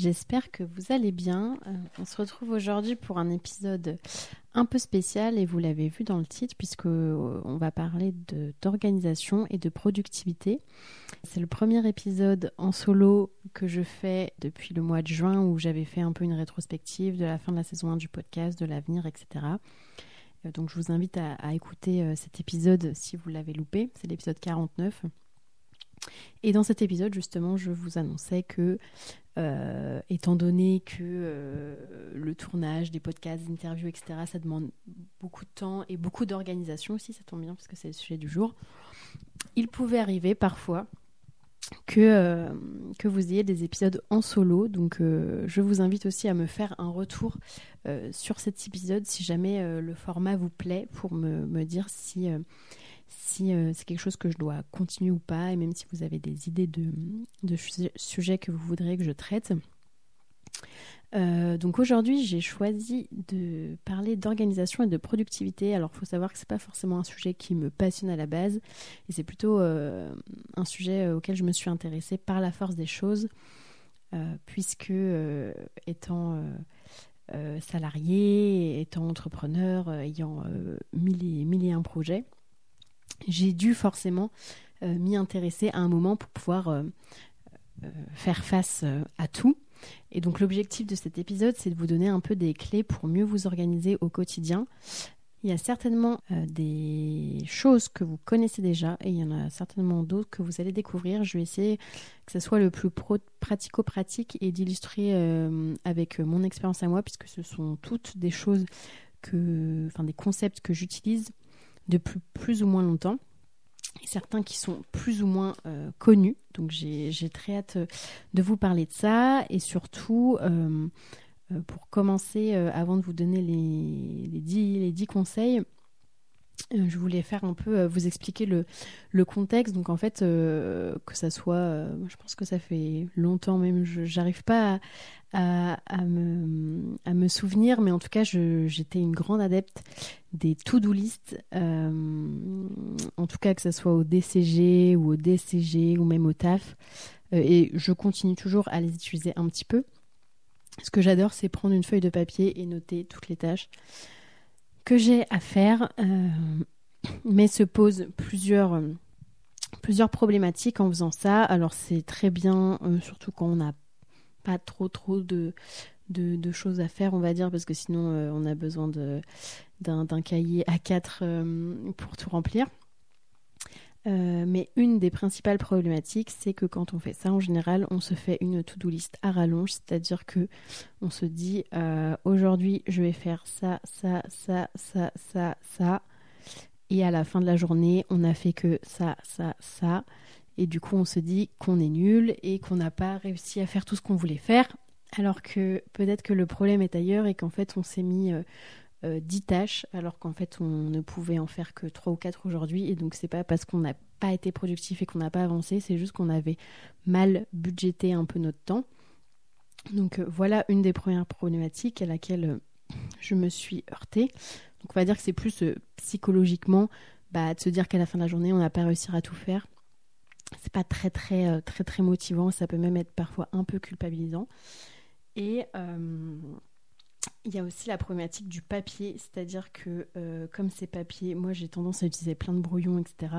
J'espère que vous allez bien. Euh, on se retrouve aujourd'hui pour un épisode un peu spécial et vous l'avez vu dans le titre puisque euh, on va parler d'organisation et de productivité. C'est le premier épisode en solo que je fais depuis le mois de juin où j'avais fait un peu une rétrospective de la fin de la saison 1 du podcast, de l'avenir, etc. Euh, donc je vous invite à, à écouter cet épisode si vous l'avez loupé. C'est l'épisode 49. Et dans cet épisode, justement, je vous annonçais que, euh, étant donné que euh, le tournage des podcasts, des interviews, etc., ça demande beaucoup de temps et beaucoup d'organisation aussi, ça tombe bien parce que c'est le sujet du jour, il pouvait arriver parfois que, euh, que vous ayez des épisodes en solo. Donc je vous invite aussi à me faire un retour sur cet épisode si jamais le format vous plaît pour me, me dire si si euh, c'est quelque chose que je dois continuer ou pas, et même si vous avez des idées de, sujets que vous voudriez que je traite. Euh, donc aujourd'hui, j'ai choisi de parler d'organisation et de productivité. Alors, il faut savoir que ce n'est pas forcément un sujet qui me passionne à la base, et c'est plutôt euh, un sujet auquel je me suis intéressée par la force des choses, puisque étant salarié, étant entrepreneur, ayant mille et, mille et un projets, j'ai dû forcément euh, m'y intéresser à un moment pour pouvoir euh, euh, faire face à tout. Et donc l'objectif de cet épisode, c'est de vous donner un peu des clés pour mieux vous organiser au quotidien. Il y a certainement des choses que vous connaissez déjà et il y en a certainement d'autres que vous allez découvrir. Je vais essayer que ce soit le plus pratico-pratique et d'illustrer avec mon expérience à moi puisque ce sont toutes des choses que, enfin des concepts que j'utilise depuis plus ou moins longtemps. Certains qui sont plus ou moins euh, connus. Donc j'ai très hâte euh, de vous parler de ça. Et surtout, euh, pour commencer, avant de vous donner les, les, 10, les 10 conseils, je voulais faire un peu vous expliquer le, le contexte. Donc en fait, que ça soit, je pense que ça fait longtemps même, j'arrive pas à, à, me, souvenir, mais en tout cas, j'étais une grande adepte des to-do list, euh, en tout cas que ce soit au DCG ou au DCG ou même au TAF. Euh, et je continue toujours à les utiliser un petit peu. Ce que j'adore, c'est prendre une feuille de papier et noter toutes les tâches que j'ai à faire. Euh, mais se posent plusieurs, plusieurs problématiques en faisant ça. Alors c'est très bien, surtout quand on n'a pas trop trop de, choses à faire, on va dire, parce que sinon on a besoin d'un cahier A4 euh, pour tout remplir. Euh, mais une des principales problématiques, c'est que quand on fait ça, en général, on se fait une to-do list à rallonge, c'est-à-dire que on se dit euh, aujourd'hui, je vais faire ça, ça, ça, ça, ça, ça, et à la fin de la journée, on n'a fait que ça, ça, ça, et du coup, on se dit qu'on est nul et qu'on n'a pas réussi à faire tout ce qu'on voulait faire, alors que peut-être que le problème est ailleurs et qu'en fait, on s'est mis 10 euh, tâches, alors qu'en fait on ne pouvait en faire que 3 ou 4 aujourd'hui. Et donc c'est pas parce qu'on n'a pas été productif et qu'on n'a pas avancé, c'est juste qu'on avait mal budgété un peu notre temps. Donc euh, voilà une des premières problématiques à laquelle euh, je me suis heurtée. Donc on va dire que c'est plus psychologiquement bah, de se dire qu'à la fin de la journée on n'a pas réussi à tout faire. C'est pas très très très très motivant, ça peut même être parfois un peu culpabilisant. Et il y a aussi la problématique du papier, c'est-à-dire que euh, comme ces papiers, moi j'ai tendance à utiliser plein de brouillons, etc.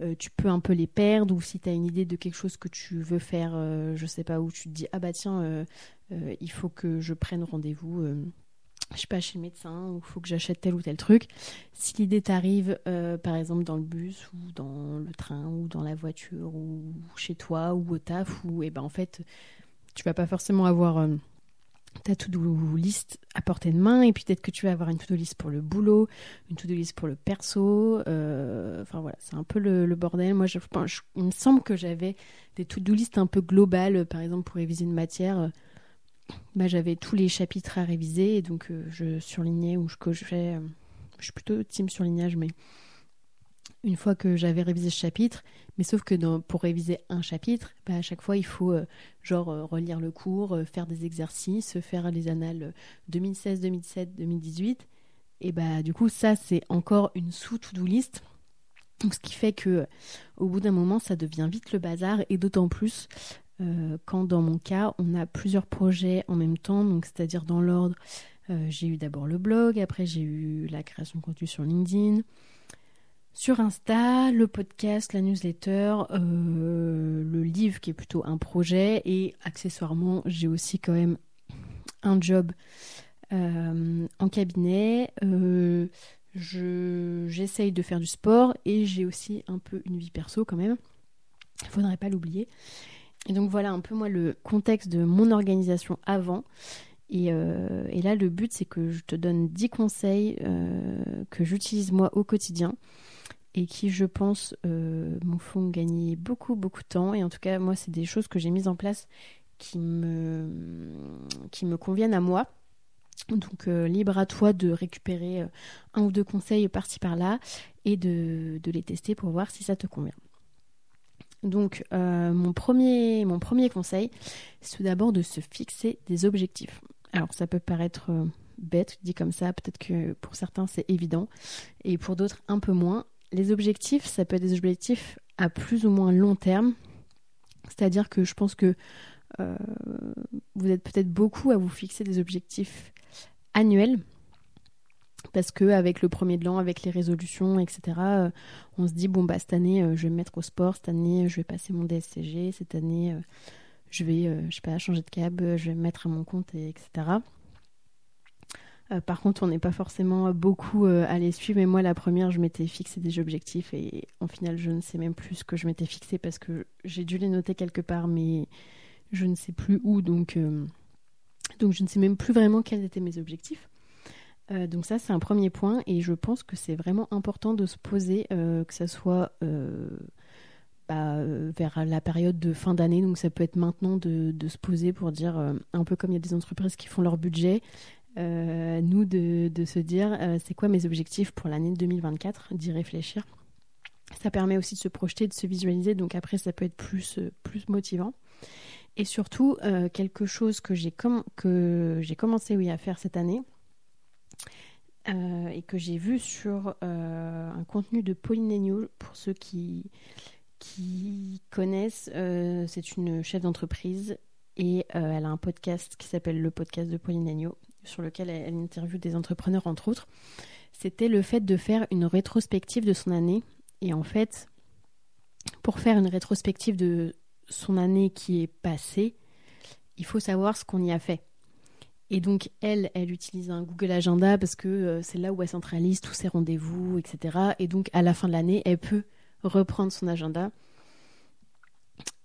Euh, tu peux un peu les perdre ou si tu as une idée de quelque chose que tu veux faire, euh, je sais pas où, tu te dis ah bah tiens, il faut que je prenne rendez-vous, je sais pas chez le médecin ou il faut que j'achète tel ou tel truc. Si l'idée t'arrive, par exemple dans le bus ou dans le train ou dans la voiture ou chez toi ou au taf, ou et eh ben en fait tu vas pas forcément avoir ta to-do list à portée de main et puis peut-être que tu vas avoir une to-do list pour le boulot, une to-do list pour le perso. Euh, enfin voilà, c'est un peu le, bordel. Moi, je, il me semble que j'avais des to-do list un peu globales, par exemple pour réviser une matière. Bah, j'avais tous les chapitres à réviser donc euh, je surlignais ou je cochais. Euh, je suis plutôt team surlignage, mais une fois que j'avais révisé ce chapitre, mais sauf que pour réviser un chapitre, bah, à chaque fois il faut euh, genre relire le cours, faire des exercices, faire les annales 2016, 2017, 2018. Et bah du coup ça c'est encore une sous-to-do list. Ce qui fait que au bout d'un moment ça devient vite le bazar et d'autant plus quand dans mon cas, on a plusieurs projets en même temps, donc c'est-à-dire dans l'ordre, j'ai eu d'abord le blog, après j'ai eu la création de contenu sur LinkedIn, sur Insta, le podcast, la newsletter, le livre qui est plutôt un projet et accessoirement j'ai aussi quand même un job en cabinet. j'essaye de faire du sport et j'ai aussi un peu une vie perso quand même. Il faudrait pas l'oublier. Et donc voilà un peu moi le contexte de mon organisation avant. Et, euh, là, le but, c'est que je te donne 10 conseils euh, que j'utilise moi au quotidien et qui, je pense, euh, font gagner beaucoup, beaucoup de temps. Et en tout cas, moi, c'est des choses que j'ai mises en place qui me, qui me conviennent à moi. Donc, libre à toi de récupérer un ou deux conseils par-ci par-là et de les tester pour voir si ça te convient. Donc, euh, mon, premier, mon premier conseil, c'est tout d'abord de se fixer des objectifs. Alors, ça peut paraître euh, bête, dit comme ça, peut-être que pour certains c'est évident, et pour d'autres un peu moins. Les objectifs, ça peut être des objectifs à plus ou moins long terme, c'est-à-dire que je pense que euh, vous êtes peut-être beaucoup à vous fixer des objectifs annuels parce que avec le premier de l'an, avec les résolutions, etc., euh, on se dit bon bah cette année euh, je vais me mettre au sport, cette année je vais passer mon DSCG, cette année euh, je vais je sais pas changer de cab, je vais me mettre à mon compte, etc. par contre, on n'est pas forcément beaucoup à les suivre. Mais moi, la première, je m'étais fixé des objectifs et en final, je ne sais même plus ce que je m'étais fixé parce que j'ai dû les noter quelque part, mais je ne sais plus où. Donc, donc je ne sais même plus vraiment quels étaient mes objectifs. Euh, donc ça, c'est un premier point et je pense que c'est vraiment important de se poser, euh, que ce soit euh, bah, vers la période de fin d'année, donc ça peut être maintenant de, se poser pour dire, un peu comme il y a des entreprises qui font leur budget, nous de, se dire, c'est quoi mes objectifs pour l'année 2024, d'y réfléchir. Ça permet aussi de se projeter, de se visualiser, donc après ça peut être plus, plus motivant. Et surtout, quelque chose que j'ai commencé oui, à faire cette année, euh, et que j'ai vu sur euh, un contenu de Pauline Pour ceux qui, qui connaissent, euh, c'est une chef d'entreprise et elle a un podcast qui s'appelle le podcast de Pauline sur lequel elle, elle interviewe des entrepreneurs entre autres. C'était le fait de faire une rétrospective de son année. Et en fait, pour faire une rétrospective de son année qui est passée, il faut savoir ce qu'on y a fait. Et donc, elle, elle utilise un Google Agenda parce que euh, c'est là où elle centralise tous ses rendez-vous, etc. Et donc, à la fin de l'année, elle peut reprendre son agenda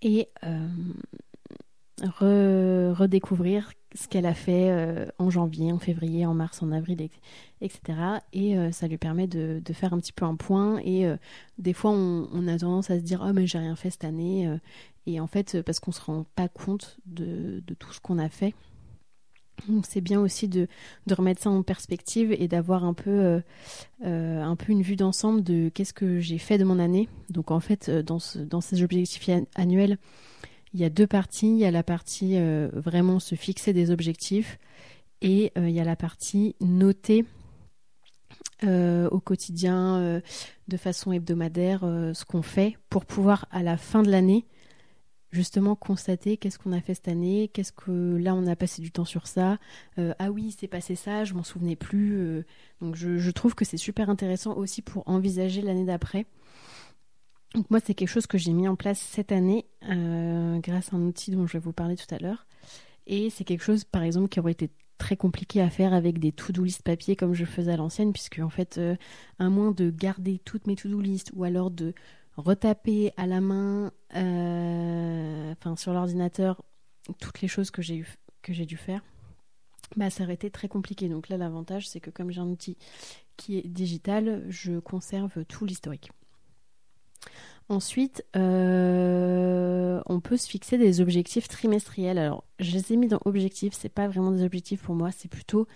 et euh, redécouvrir ce qu'elle a fait euh, en janvier, en février, en mars, en avril, etc. Et ça lui permet de, faire un petit peu un point. Et des fois, on, a tendance à se dire Oh, mais j'ai rien fait cette année. et en fait, parce qu'on ne se rend pas compte de tout ce qu'on a fait. C'est bien aussi de, remettre ça en perspective et d'avoir un peu euh, euh, un peu une vue d'ensemble de qu'est-ce que j'ai fait de mon année. Donc en fait euh, dans ces objectifs annuels, il y a deux parties. Il y a la partie vraiment se fixer des objectifs et il y a la partie noter au quotidien de façon hebdomadaire ce qu'on fait pour pouvoir à la fin de l'année justement constater qu'est-ce qu'on a fait cette année, qu'est-ce que là on a passé du temps sur ça, euh, ah oui c'est passé ça, je m'en souvenais plus. Euh. donc je, trouve que c'est super intéressant aussi pour envisager l'année d'après. Donc moi c'est quelque chose que j'ai mis en place cette année euh, grâce à un outil dont je vais vous parler tout à l'heure. Et c'est quelque chose par exemple qui aurait été très compliqué à faire avec des to-do list papier comme je faisais à l'ancienne puisque en fait à moins de garder toutes mes to-do list ou alors de retaper à la main, euh, enfin sur l'ordinateur, toutes les choses que j'ai dû faire, bah ça aurait été très compliqué. Donc là, l'avantage, c'est que comme j'ai un outil qui est digital, je conserve tout l'historique. Ensuite, euh, on peut se fixer des objectifs trimestriels. Alors, je les ai mis dans objectifs, c'est pas vraiment des objectifs pour moi, c'est plutôt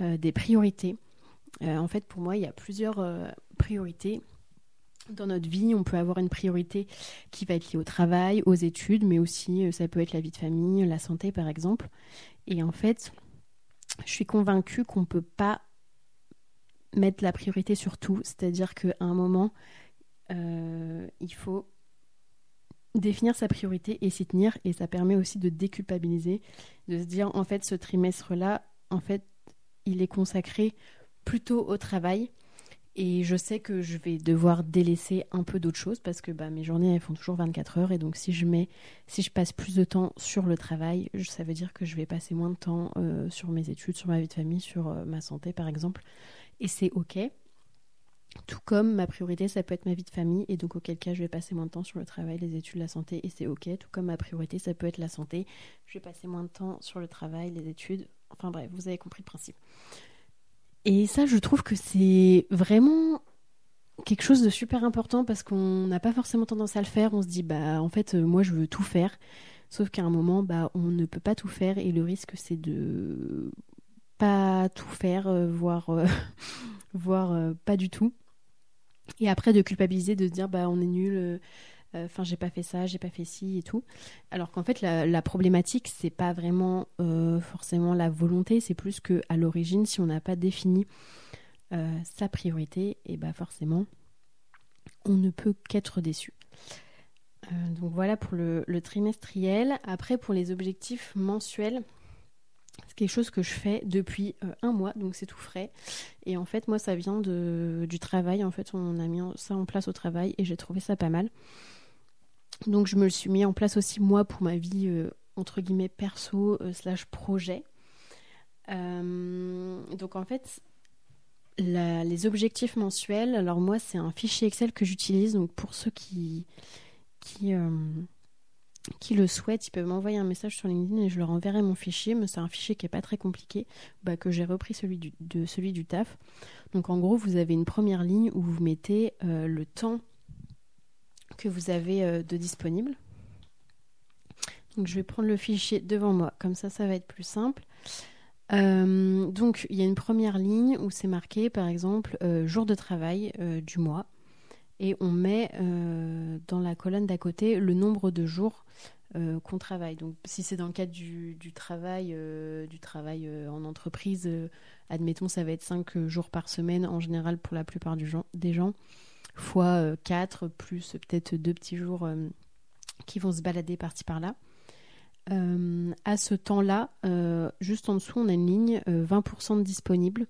euh, des priorités. en fait, pour moi, il y a plusieurs priorités dans notre vie, on peut avoir une priorité qui va être liée au travail, aux études, mais aussi euh, ça peut être la vie de famille, la santé par exemple. Et en fait, je suis convaincue qu'on ne peut pas mettre la priorité sur tout. C'est-à-dire qu'à un moment, euh, il faut définir sa priorité et s'y tenir. Et ça permet aussi de déculpabiliser, de se dire en fait ce trimestre-là, en fait, il est consacré plutôt au travail. Et je sais que je vais devoir délaisser un peu d'autres choses parce que bah, mes journées elles font toujours 24 heures et donc si je mets, si je passe plus de temps sur le travail, ça veut dire que je vais passer moins de temps euh, sur mes études, sur ma vie de famille, sur euh, ma santé par exemple. Et c'est ok. Tout comme ma priorité, ça peut être ma vie de famille, et donc auquel cas je vais passer moins de temps sur le travail, les études, la santé, et c'est ok. Tout comme ma priorité, ça peut être la santé, je vais passer moins de temps sur le travail, les études. Enfin bref, vous avez compris le principe. Et ça, je trouve que c'est vraiment quelque chose de super important parce qu'on n'a pas forcément tendance à le faire. On se dit, bah en fait, moi je veux tout faire. Sauf qu'à un moment, bah, on ne peut pas tout faire et le risque, c'est de pas tout faire, euh, voire, euh, voire euh, pas du tout. Et après de culpabiliser, de se dire bah on est nul, euh, euh, enfin j'ai pas fait ça, j'ai pas fait ci et tout. Alors qu'en fait la, problématique c'est pas vraiment euh, forcément la volonté, c'est plus que à l'origine si on n'a pas défini sa priorité, et bah forcément on ne peut qu'être déçu. donc voilà pour le, le trimestriel. Après pour les objectifs mensuels, c'est quelque chose que je fais depuis euh, un mois, donc c'est tout frais. Et en fait, moi, ça vient de, du travail. En fait, on a mis ça en place au travail et j'ai trouvé ça pas mal. Donc, je me le suis mis en place aussi, moi, pour ma vie, euh, entre guillemets, perso, euh, slash projet. donc, en fait, les objectifs mensuels, alors moi, c'est un fichier Excel que j'utilise. Donc, pour ceux qui. qui qui le souhaitent, ils peuvent m'envoyer un message sur LinkedIn et je leur enverrai mon fichier. Mais c'est un fichier qui n'est pas très compliqué, bah, que j'ai repris celui du, de celui du taf. Donc en gros, vous avez une première ligne où vous mettez euh, le temps que vous avez euh, de disponible. Je vais prendre le fichier devant moi, comme ça ça va être plus simple. Euh, donc il y a une première ligne où c'est marqué par exemple jour de travail du mois et on met euh, dans la colonne d'à côté le nombre de jours euh, qu'on travaille. Donc, si c'est dans le cadre du, travail, euh, du travail en entreprise, admettons, ça va être 5 jours par semaine en général pour la plupart des gens, fois 4, plus peut-être deux petits jours qui vont se balader par-ci par-là. à ce temps-là, juste en dessous, on a une ligne 20% de disponible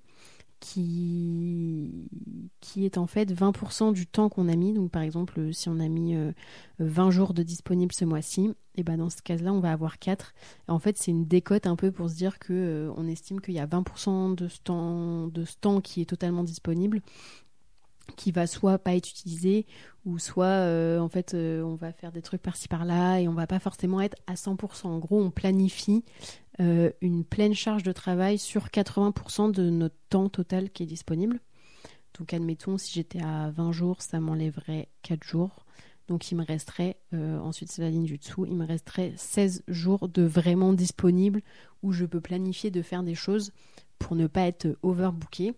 qui, qui est en fait 20% du temps qu'on a mis. Donc par exemple, si on a mis 20 euh, jours de disponible ce mois-ci, et ben dans ce cas-là, on va avoir 4. en fait, c'est une décote un peu pour se dire que euh, on estime qu'il y a 20% de ce temps de ce temps qui est totalement disponible qui va soit pas être utilisé ou soit euh, en fait on va faire des trucs par-ci par-là et on va pas forcément être à 100%. En gros, on planifie euh, une pleine charge de travail sur 80% de notre temps total qui est disponible. Donc admettons, si j'étais à 20 jours, ça m'enlèverait 4 jours. Donc il me resterait, euh, ensuite c'est la ligne du dessous, il me resterait 16 jours de vraiment disponible où je peux planifier de faire des choses pour ne pas être overbooké.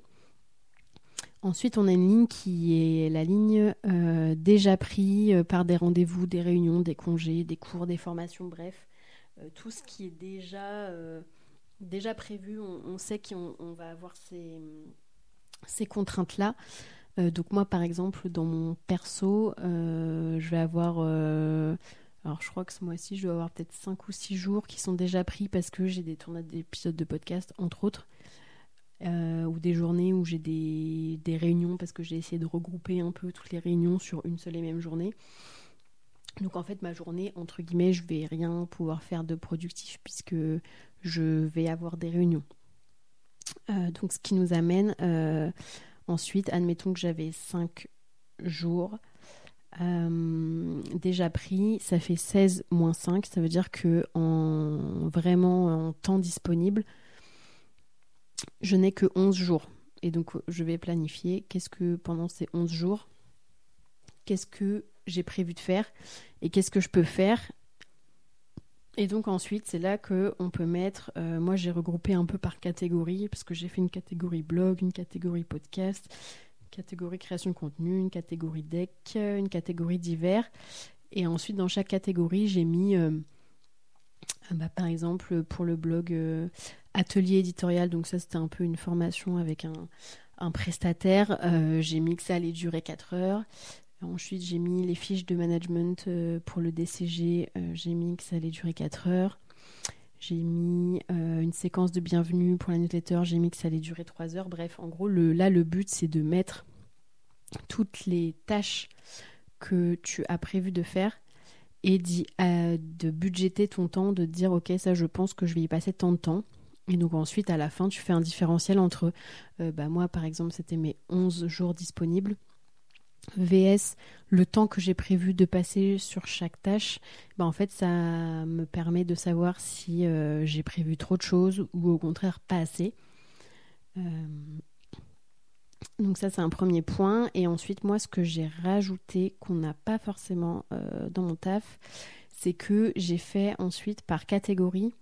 Ensuite, on a une ligne qui est la ligne euh, déjà pris par des rendez-vous, des réunions, des congés, des cours, des formations, bref. Euh, tout ce qui est déjà, euh, déjà prévu, on, sait qu'on va avoir ces, ces contraintes-là. Euh, donc moi, par exemple, dans mon perso, je vais avoir... alors je crois que ce mois-ci, je dois avoir peut-être 5 ou 6 jours qui sont déjà pris parce que j'ai des tournades d'épisodes de podcast, entre autres. Ou des journées où j'ai des, réunions parce que j'ai essayé de regrouper un peu toutes les réunions sur une seule et même journée. Donc en fait, ma journée, entre guillemets, je vais rien pouvoir faire de productif puisque je vais avoir des réunions. Euh, donc ce qui nous amène euh, ensuite, admettons que j'avais 5 jours euh, déjà pris, ça fait 16 moins 5, ça veut dire que en vraiment en temps disponible, je n'ai que 11 jours. Et donc je vais planifier qu'est-ce que pendant ces 11 jours, qu'est-ce que j'ai prévu de faire et qu'est-ce que je peux faire. Et donc ensuite, c'est là que on peut mettre. Euh, moi, j'ai regroupé un peu par catégorie parce que j'ai fait une catégorie blog, une catégorie podcast, une catégorie création de contenu, une catégorie deck, une catégorie divers. Et ensuite, dans chaque catégorie, j'ai mis, euh, bah, par exemple, pour le blog euh, atelier éditorial. Donc ça, c'était un peu une formation avec un, prestataire. j'ai mis que ça allait durer 4 heures. ensuite, j'ai mis les fiches de management pour le DCG. j'ai mis que ça allait durer 4 heures. J'ai mis une séquence de bienvenue pour la newsletter. J'ai mis que ça allait durer 3 heures. Bref, en gros, là, le but, c'est de mettre toutes les tâches que tu as prévu de faire et de budgéter ton temps, de dire ok ça je pense que je vais y passer tant de temps. Et donc ensuite à la fin tu fais un différentiel entre euh, bah, moi par exemple c'était mes 11 jours disponibles VS le temps que j'ai prévu de passer sur chaque tâche, bah en fait ça me permet de savoir si euh, j'ai prévu trop de choses ou au contraire pas assez. Euh, donc ça c'est un premier point. Et ensuite moi ce que j'ai rajouté qu'on n'a pas forcément dans mon taf, c'est que j'ai fait ensuite par catégorie,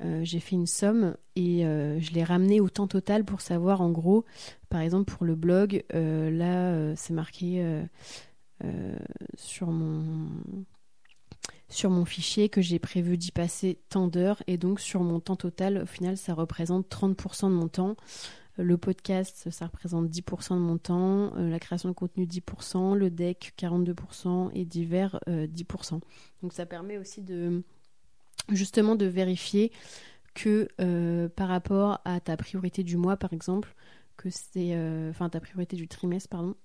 euh, j'ai fait une somme et euh, je l'ai ramené au temps total pour savoir en gros, par exemple pour le blog, là c'est marqué sur mon sur mon fichier que j'ai prévu d'y passer tant d'heures et donc sur mon temps total au final ça représente 30% de mon temps le podcast, ça représente 10% de mon temps. Euh, la création de contenu, 10%. Le deck, 42%. Et divers, 10%. Euh, Donc ça permet aussi de justement de vérifier que euh, par rapport à ta priorité du mois, par exemple, que c'est... Enfin, ta priorité du trimestre, pardon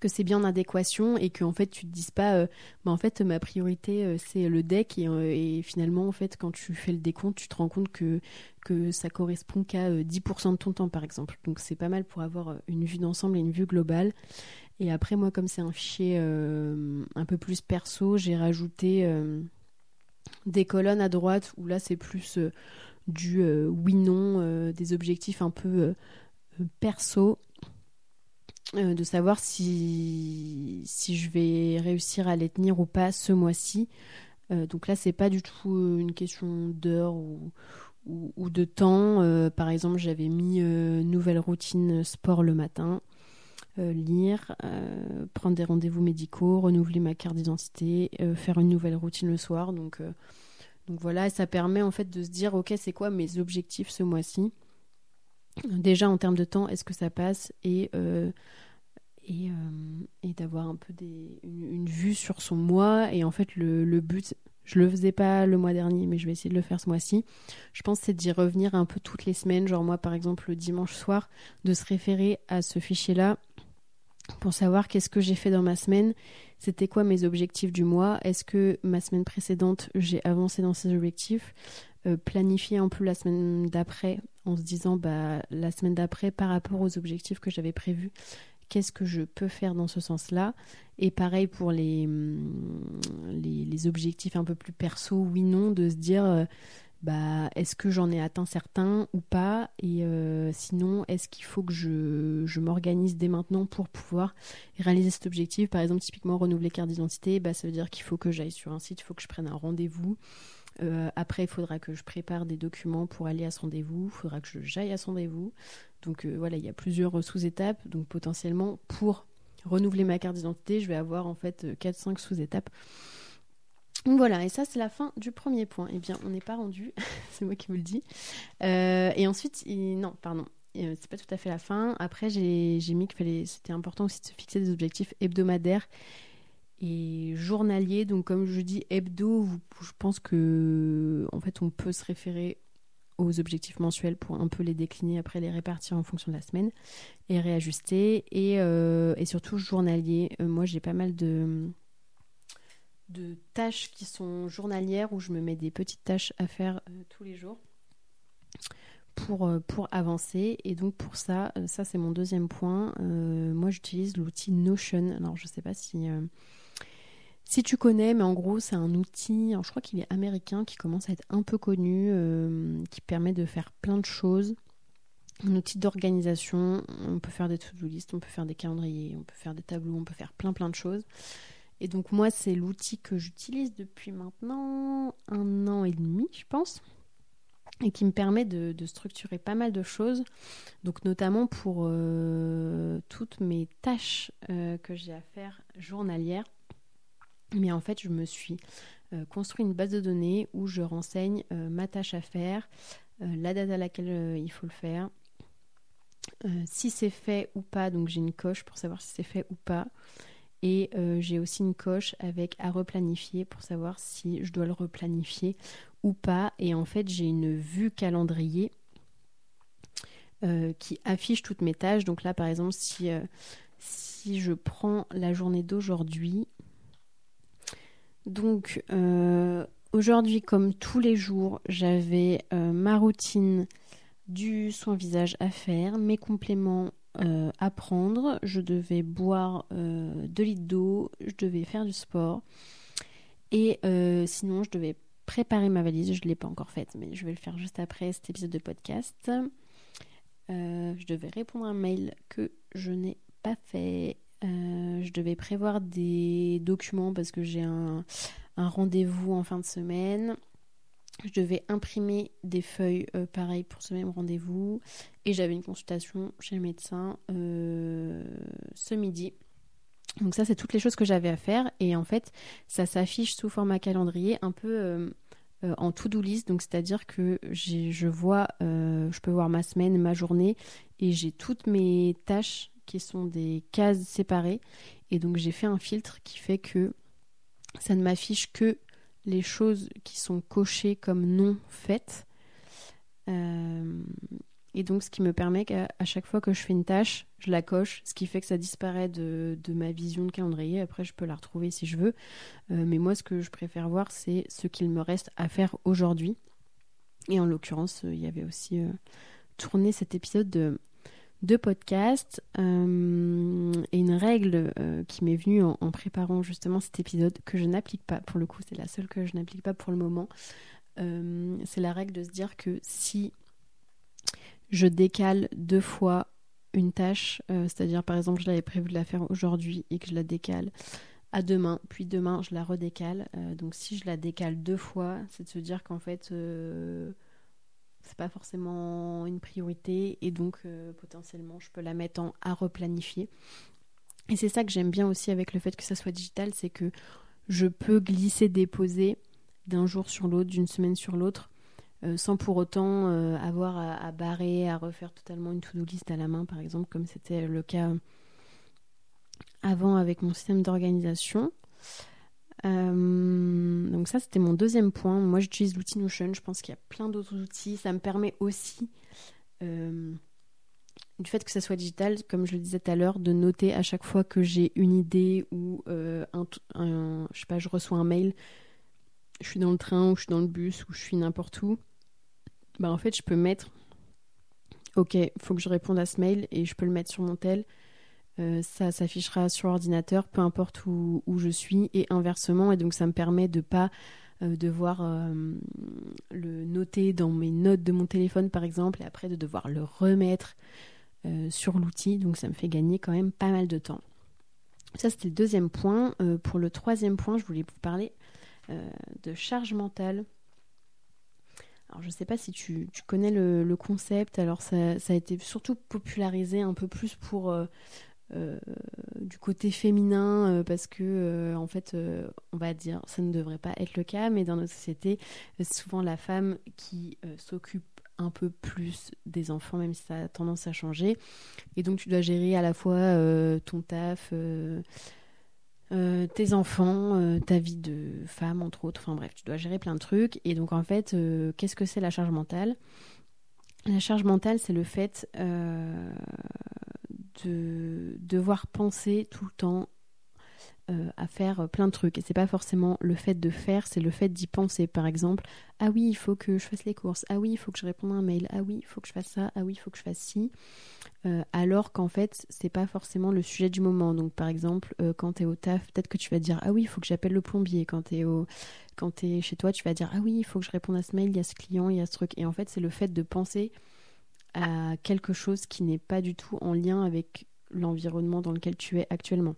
que c'est bien en adéquation et que en fait tu te dises pas euh, bah, en fait ma priorité euh, c'est le deck et, euh, et, finalement en fait quand tu fais le décompte tu te rends compte que que ça correspond qu'à 10% de ton temps par exemple. Donc c'est pas mal pour avoir une vue d'ensemble et une vue globale. Et après moi comme c'est un fichier un peu plus perso j'ai rajouté des colonnes à droite où là c'est plus du oui non des objectifs un peu perso euh, de savoir si, si je vais réussir à les tenir ou pas ce mois-ci. Euh, donc là, c'est pas du tout euh, une question d'heure ou, ou, de temps. par exemple, j'avais mis nouvelle routine sport le matin, lire, prendre des rendez-vous médicaux, renouveler ma carte d'identité, faire une nouvelle routine le soir. Donc, donc voilà, ça permet en fait de se dire, ok, c'est quoi mes objectifs ce mois-ci? Déjà en termes de temps, est-ce que ça passe? Et, euh, et, euh, et d'avoir un peu des, une, vue sur son mois. Et en fait, le, le, but, je le faisais pas le mois dernier, mais je vais essayer de le faire ce mois-ci. Je pense c'est d'y revenir un peu toutes les semaines. Genre moi, par exemple, le dimanche soir, de se référer à ce fichier-là pour savoir qu'est-ce que j'ai fait dans ma semaine, c'était quoi mes objectifs du mois, est-ce que ma semaine précédente j'ai avancé dans ces objectifs, euh, planifier un peu la semaine d'après en se disant bah, la semaine d'après par rapport aux objectifs que j'avais prévus, qu'est-ce que je peux faire dans ce sens-là? Et pareil pour les, hum, les, objectifs un peu plus perso, oui, non, de se dire euh, bah, est-ce que j'en ai atteint certains ou pas? Et euh, sinon, est-ce qu'il faut que je, m'organise dès maintenant pour pouvoir réaliser cet objectif? Par exemple, typiquement, renouveler carte d'identité, bah, ça veut dire qu'il faut que j'aille sur un site, il faut que je prenne un rendez-vous. Euh, après, il faudra que je prépare des documents pour aller à ce rendez-vous. Il faudra que j'aille à ce rendez-vous. Donc euh, voilà, il y a plusieurs sous-étapes. Donc potentiellement, pour renouveler ma carte d'identité, je vais avoir en fait 4-5 euh, sous-étapes. Voilà, et ça c'est la fin du premier point. Eh bien, on n'est pas rendu, c'est moi qui vous le dis. et ensuite, non, pardon, c'est pas tout à fait la fin. Après, j'ai mis qu'il c'était important aussi de se fixer des objectifs hebdomadaires et journalier. Donc, comme je dis hebdo, je pense que en fait, on peut se référer aux objectifs mensuels pour un peu les décliner, après les répartir en fonction de la semaine et réajuster. Et, euh, surtout journalier. Euh, moi, j'ai pas mal de de tâches qui sont journalières où je me mets des petites tâches à faire euh, tous les jours pour, pour avancer. Et donc pour ça, ça c'est mon deuxième point. moi j'utilise l'outil Notion. Alors je sais pas si tu connais, mais en gros, c'est un outil, je crois qu'il est américain, qui commence à être un peu connu, euh, qui permet de faire plein de choses. Un outil d'organisation, on peut faire des to-do list, on peut faire des calendriers, on peut faire des tableaux, on peut faire plein plein de choses. Et donc moi, c'est l'outil que j'utilise depuis maintenant un an et demi, je pense, et qui me permet de, structurer pas mal de choses, donc notamment pour euh, toutes mes tâches euh, que j'ai à faire journalières. Mais en fait, je me suis euh, construit une base de données où je renseigne ma tâche à faire, la date à laquelle il faut le faire, si c'est fait ou pas. Donc j'ai une coche pour savoir si c'est fait ou pas. Et j'ai aussi une coche avec à replanifier pour savoir si je dois le replanifier ou pas. Et en fait, j'ai une vue calendrier qui affiche toutes mes tâches. Donc là, par exemple, si, si je prends la journée d'aujourd'hui, donc aujourd'hui, comme tous les jours, j'avais ma routine du soin visage à faire, mes compléments euh, à prendre, je devais boire euh, 2 litres d'eau, je devais faire du sport et euh, sinon je devais préparer ma valise, je ne l'ai pas encore faite mais je vais le faire juste après cet épisode de podcast. Euh, je devais répondre à un mail que je n'ai pas fait. je devais prévoir des documents parce que j'ai un rendez-vous en fin de semaine. Je devais imprimer des feuilles euh, pareilles pour ce même rendez-vous. Et j'avais une consultation chez le médecin euh, ce midi. Donc ça, c'est toutes les choses que j'avais à faire. Et en fait, ça s'affiche sous format calendrier, un peu euh, en to-do. Donc c'est-à-dire que je vois, je peux voir ma semaine, ma journée, et j'ai toutes mes tâches qui sont des cases séparées. Et donc j'ai fait un filtre qui fait que ça ne m'affiche que les choses qui sont cochées comme non faites. Euh, et donc, ce qui me permet qu'à chaque fois que je fais une tâche, je la coche, ce qui fait que ça disparaît de, ma vision de calendrier. Après, je peux la retrouver si je veux. Euh, mais moi, ce que je préfère voir, c'est ce qu'il me reste à faire aujourd'hui. Et en l'occurrence, il y avait aussi euh, tourné cet épisode de de podcast euh, et une règle euh, qui m'est venue en, préparant justement cet épisode que je n'applique pas pour le coup c'est la seule que je n'applique pas pour le moment euh, c'est la règle de se dire que si je décale deux fois une tâche c'est-à-dire par exemple je l'avais prévu de la faire aujourd'hui et que je la décale à demain puis demain je la redécale donc si je la décale deux fois c'est de se dire qu'en fait c'est pas forcément une priorité et donc euh, potentiellement je peux la mettre en à replanifier. Et c'est ça que j'aime bien aussi avec le fait que ça soit digital, c'est que je peux glisser, déposer d'un jour sur l'autre, d'une semaine sur l'autre, euh, sans pour autant euh, avoir à, à, barrer, à refaire totalement une to-do list à la main, par exemple, comme c'était le cas avant avec mon système d'organisation. Euh, donc ça, c'était mon deuxième point. Moi, j'utilise l'outil Notion. Je pense qu'il y a plein d'autres outils. Ça me permet aussi, euh, du fait que ça soit digital, comme je le disais tout à l'heure, de noter à chaque fois que j'ai une idée ou euh, un, je sais pas, je reçois un mail. Je suis dans le train ou je suis dans le bus ou je suis n'importe où. Bah en fait, je peux mettre. Ok, faut que je réponde à ce mail et je peux le mettre sur mon tel euh, ça s'affichera sur ordinateur, peu importe où, je suis, et inversement. Et donc ça me permet de pas euh, devoir euh, le noter dans mes notes de mon téléphone, par exemple, et après de devoir le remettre sur l'outil. Donc ça me fait gagner quand même pas mal de temps. Ça, c'était le deuxième point. pour le troisième point, je voulais vous parler de charge mentale. Alors, je ne sais pas si tu, connais le, concept. Alors, ça, a été surtout popularisé un peu plus pour du côté féminin euh, parce que euh, en fait on va dire ça ne devrait pas être le cas mais dans notre société c'est souvent la femme qui s'occupe un peu plus des enfants même si ça a tendance à changer et donc tu dois gérer à la fois ton taf tes enfants, ta vie de femme, entre autres. Enfin bref, tu dois gérer plein de trucs. Et donc en fait, qu'est-ce que c'est la charge mentale? La charge mentale, c'est le fait de devoir penser tout le temps euh, à faire plein de trucs. Et c'est pas forcément le fait de faire, c'est le fait d'y penser. Par exemple, ah oui, il faut que je fasse les courses. Ah oui, il faut que je réponde à un mail. Ah oui, il faut que je fasse ça. Ah oui, il faut que je fasse ci. Euh, alors qu'en fait, c'est pas forcément le sujet du moment. Donc, par exemple, euh, quand tu es au taf, peut-être que tu vas dire ah oui, il faut que j'appelle le plombier. Quand tu es au quand es chez toi, tu vas dire ah oui, il faut que je réponde à ce mail, il y a ce client, il y a ce truc. Et en fait, c'est le fait de penser à quelque chose qui n'est pas du tout en lien avec l'environnement dans lequel tu es actuellement.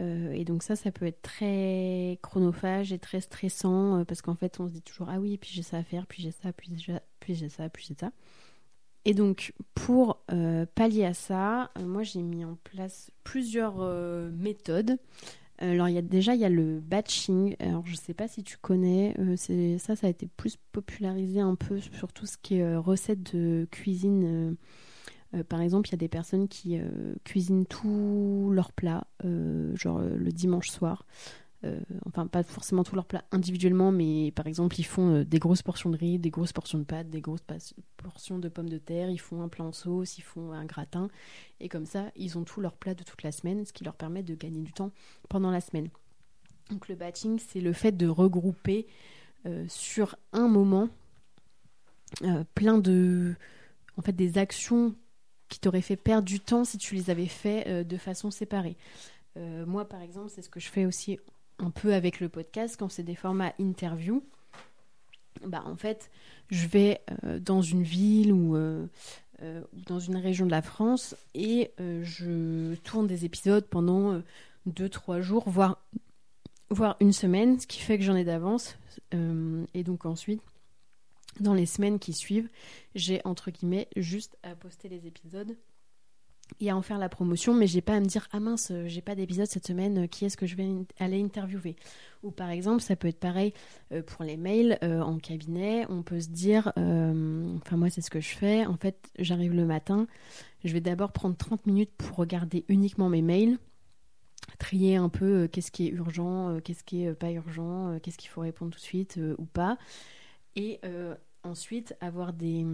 Euh, et donc ça, ça peut être très chronophage et très stressant euh, parce qu'en fait, on se dit toujours ah oui, puis j'ai ça à faire, puis j'ai ça, puis j'ai, puis j'ai ça, puis j'ai ça. Et donc pour euh, pallier à ça, moi j'ai mis en place plusieurs méthodes. Alors, y a, déjà, il y a le batching. Alors, je ne sais pas si tu connais. Euh, ça, ça a été plus popularisé un peu sur tout ce qui est euh, recettes de cuisine par exemple, il y a des personnes qui cuisinent tous leurs plats, genre le dimanche soir. Enfin, pas forcément tous leurs plats individuellement, mais par exemple, ils font des grosses portions de riz, des grosses portions de pâtes, des grosses portions de pommes de terre, ils font un plat en sauce, ils font un gratin. Et comme ça, ils ont tous leurs plats de toute la semaine, ce qui leur permet de gagner du temps pendant la semaine. Donc le batching, c'est le fait de regrouper euh, sur un moment euh, plein de, en fait, des actions qui t'auraient fait perdre du temps si tu les avais fait euh, de façon séparée. moi, par exemple, c'est ce que je fais aussi un peu avec le podcast quand c'est des formats interview. Bah, en fait, je vais dans une ville ou dans une région de la France et je tourne des épisodes pendant 2-3 jours, voire voire une semaine, ce qui fait que j'en ai d'avance. Euh, et donc ensuite, dans les semaines qui suivent, j'ai entre guillemets juste à poster les épisodes et à en faire la promotion, mais j'ai pas à me dire ah mince, j'ai pas d'épisode cette semaine, qui est-ce que je vais aller interviewer? Ou par exemple, ça peut être pareil euh, pour les mails euh, en cabinet, on peut se dire, enfin moi c'est ce que je fais, en fait j'arrive le matin, je vais d'abord prendre 30 minutes pour regarder uniquement mes mails, trier un peu euh, qu'est-ce qui est urgent, euh, qu'est-ce qui est euh, pas urgent, qu'est-ce qu'il faut répondre tout de suite ou pas. Et ensuite, avoir des.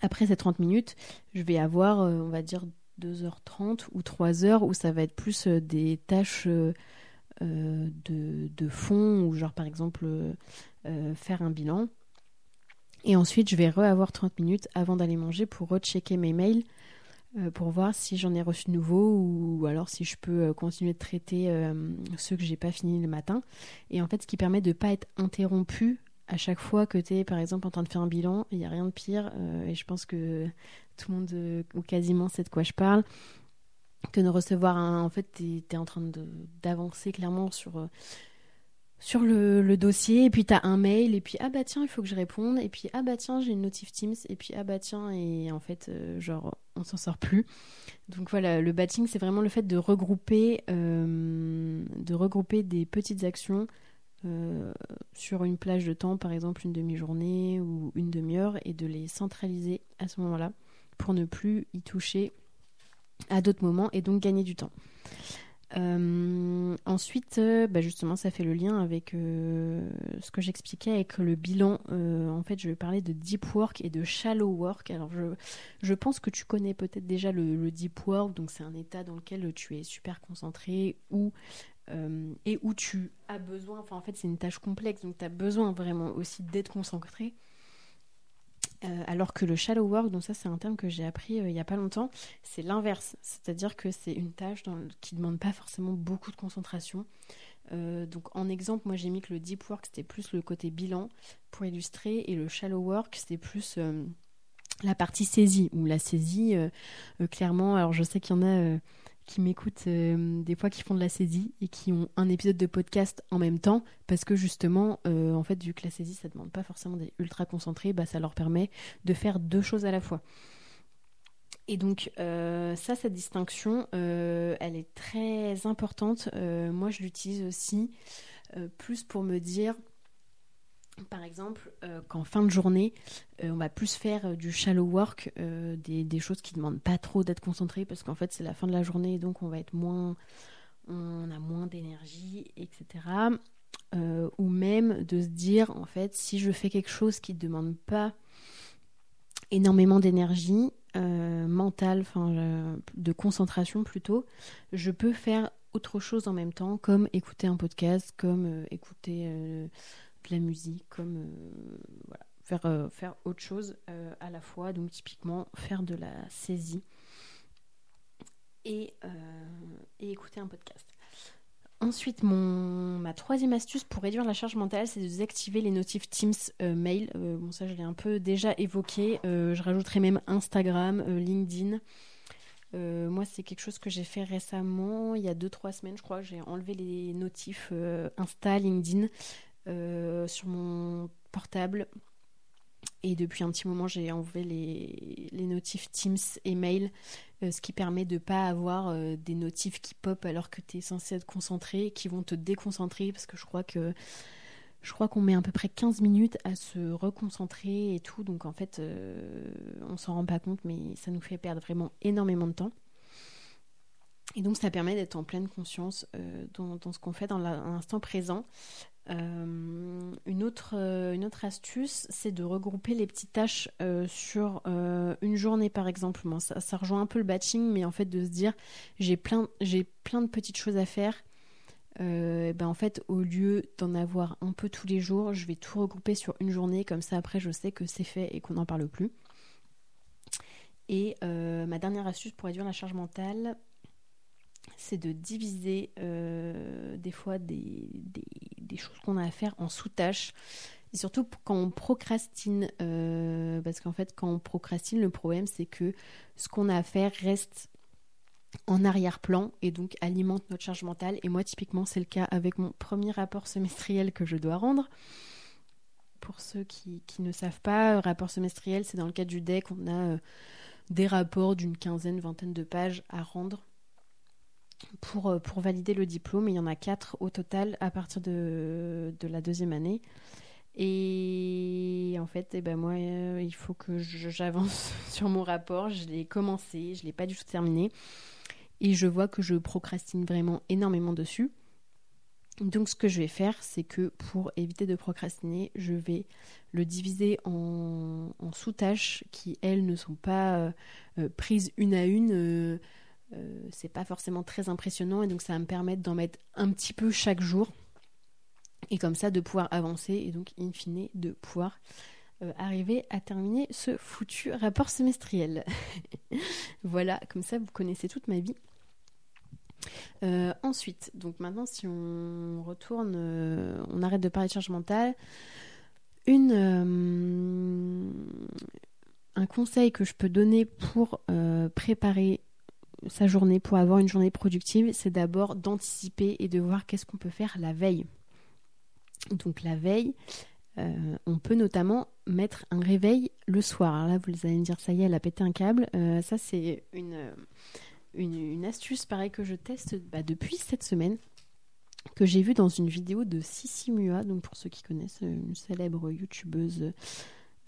Après ces 30 minutes, je vais avoir, on va dire, 2h30 ou 3h où ça va être plus des tâches de, de, fond, ou genre par exemple faire un bilan. Et ensuite, je vais re-avoir 30 minutes avant d'aller manger pour rechecker mes mails euh, pour voir si j'en ai reçu de nouveau ou alors si je peux euh, continuer de traiter euh, ceux que j'ai pas fini le matin. Et en fait, ce qui permet de ne pas être interrompu à chaque fois que tu es par exemple en train de faire un bilan, il n'y a rien de pire et je pense que tout le monde ou quasiment sait de quoi je parle que de recevoir un en fait tu es, en train d'avancer clairement sur sur le, dossier, et puis tu as un mail, et puis ah bah tiens, il faut que je réponde, et puis ah bah tiens, j'ai une notif Teams, et puis ah bah tiens, et en fait, euh, genre, on s'en sort plus. Donc voilà, le batching, c'est vraiment le fait de regrouper, euh, de regrouper des petites actions euh, sur une plage de temps, par exemple une demi-journée ou une demi-heure, et de les centraliser à ce moment-là pour ne plus y toucher à d'autres moments et donc gagner du temps. Euh, ensuite, euh, bah, justement, ça fait le lien avec ce que j'expliquais avec le bilan. en fait, je vais parler de deep work et de shallow work. Alors, je, je pense que tu connais peut-être déjà le, deep work. Donc, c'est un état dans lequel tu es super concentré ou et où tu as besoin. Enfin, en fait, c'est une tâche complexe. Donc, tu as besoin vraiment aussi d'être concentré. Euh, alors que le shallow work, donc ça c'est un terme que j'ai appris euh, il n'y a pas longtemps, c'est l'inverse. C'est-à-dire que c'est une tâche qui ne demande pas forcément beaucoup de concentration. Euh, donc en exemple, moi j'ai mis que le deep work c'était plus le côté bilan pour illustrer et le shallow work c'était plus la partie saisie ou la saisie clairement. Alors je sais qu'il y en a qui m'écoutent euh, des fois qui font de la saisie et qui ont un épisode de podcast en même temps parce que justement euh, en fait vu que la saisie ça demande pas forcément d'être ultra concentré bah, ça leur permet de faire deux choses à la fois. Et donc euh, ça cette distinction elle est très importante. Moi je l'utilise aussi plus pour me dire par exemple, euh, qu'en fin de journée, euh, on va plus faire euh, du shallow work, des, choses qui ne demandent pas trop d'être concentré, parce qu'en fait, c'est la fin de la journée, donc on va être moins. On a moins d'énergie, etc. ou même de se dire, en fait, si je fais quelque chose qui ne demande pas énormément d'énergie mentale, enfin, de concentration plutôt, je peux faire autre chose en même temps, comme écouter un podcast, comme écouter la musique, comme euh, euh, faire autre chose euh, à la fois, donc typiquement faire de la saisie et, et écouter un podcast. Ensuite, mon, ma troisième astuce pour réduire la charge mentale, c'est de désactiver les notifs Teams mail. bon, ça, je l'ai un peu déjà évoqué. je rajouterai même Instagram, LinkedIn. moi, c'est quelque chose que j'ai fait récemment, il y a 2-3 semaines, je crois. J'ai enlevé les notifs Insta, LinkedIn. Euh, sur mon portable. Et depuis un petit moment, j'ai enlevé les, notifs Teams et mail, euh, ce qui permet de ne pas avoir euh, des notifs qui pop alors que tu es censé être concentré, qui vont te déconcentrer, parce que je crois que je crois qu'on met à peu près 15 minutes à se reconcentrer et tout. Donc en fait, on s'en rend pas compte, mais ça nous fait perdre vraiment énormément de temps. Et donc ça permet d'être en pleine conscience dans, ce qu'on fait dans l'instant présent. Euh, une, autre, une autre astuce, c'est de regrouper les petites tâches sur une journée par exemple. ça, rejoint un peu le batching, mais en fait de se dire j'ai plein, j'ai plein de petites choses à faire euh, ben en fait, au lieu d'en avoir un peu tous les jours, je vais tout regrouper sur une journée, comme ça après je sais que c'est fait et qu'on n'en parle plus. Et euh, ma dernière astuce pour réduire la charge mentale, c'est de diviser euh, des fois des, choses qu'on a à faire en sous-tâches. Et surtout quand on procrastine, parce qu'en fait quand on procrastine, le problème c'est que ce qu'on a à faire reste en arrière-plan et donc alimente notre charge mentale. Et moi, typiquement, c'est le cas avec mon premier rapport semestriel que je dois rendre. Pour ceux qui, ne savent pas, rapport semestriel, c'est dans le cadre du DEC, on a euh, des rapports d'une quinzaine, vingtaine de pages à rendre pour, euh, pour valider le diplôme. il y en a quatre au total à partir de, de la deuxième année. Et en fait, eh ben moi, euh, il faut que j'avance sur mon rapport. Je l'ai commencé, je ne l'ai pas du tout terminé et je vois que je procrastine vraiment énormément dessus. Donc ce que je vais faire, c'est que pour éviter de procrastiner, je vais le diviser en, sous-tâches qui, elles, ne sont pas euh, prises une à une. C'est pas forcément très impressionnant et donc ça va me permettre d'en mettre un petit peu chaque jour. Et comme ça, de pouvoir avancer et donc, in fine, de pouvoir arriver à terminer ce foutu rapport semestriel. voilà, comme ça, vous connaissez toute ma vie. Euh, ensuite, donc maintenant, si on retourne, euh, on arrête de parler de charge mentale. Une, euh, un conseil que je peux donner pour préparer sa journée, pour avoir une journée productive, c'est d'abord d'anticiper et de voir qu'est-ce qu'on peut faire la veille. Donc la veille, on peut notamment mettre un réveil le soir. Alors là, vous allez me dire, ça y est, elle a pété un câble. ça, c'est une astuce pareil que je teste bah, depuis cette semaine, que j'ai vue dans une vidéo de Sissi Mua, donc pour ceux qui connaissent, euh, une célèbre youtubeuse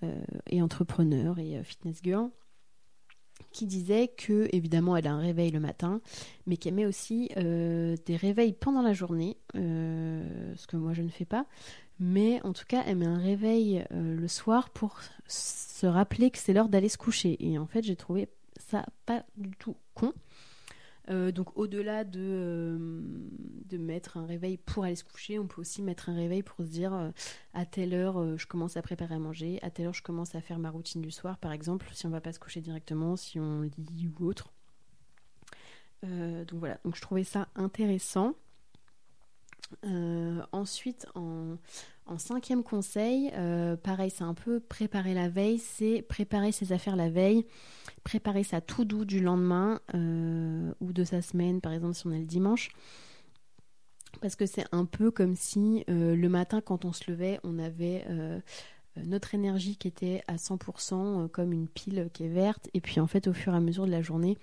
euh, et entrepreneur et euh, fitness girl, qui disait que évidemment elle a un réveil le matin, mais qu'elle met aussi des réveils pendant la journée, ce que moi je ne fais pas. Mais en tout cas, elle met un réveil le soir pour se rappeler que c'est l'heure d'aller se coucher. Et en fait, j'ai trouvé ça pas du tout con. Euh, donc au-delà de, euh, de mettre un réveil pour aller se coucher, on peut aussi mettre un réveil pour se dire euh, à telle heure je commence à préparer à manger, à telle heure je commence à faire ma routine du soir par exemple, si on va pas se coucher directement, si on lit ou autre. donc voilà, donc je trouvais ça intéressant. ensuite, en, en cinquième conseil, euh, pareil, c'est un peu préparer la veille, c'est préparer ses affaires la veille, préparer sa tout doux du lendemain euh, ou de sa semaine, par exemple si on est le dimanche. Parce que c'est un peu comme si euh, le matin, quand on se levait, on avait notre énergie qui était à 100% comme une pile qui est verte. Et puis en fait, au fur et à mesure de la journée,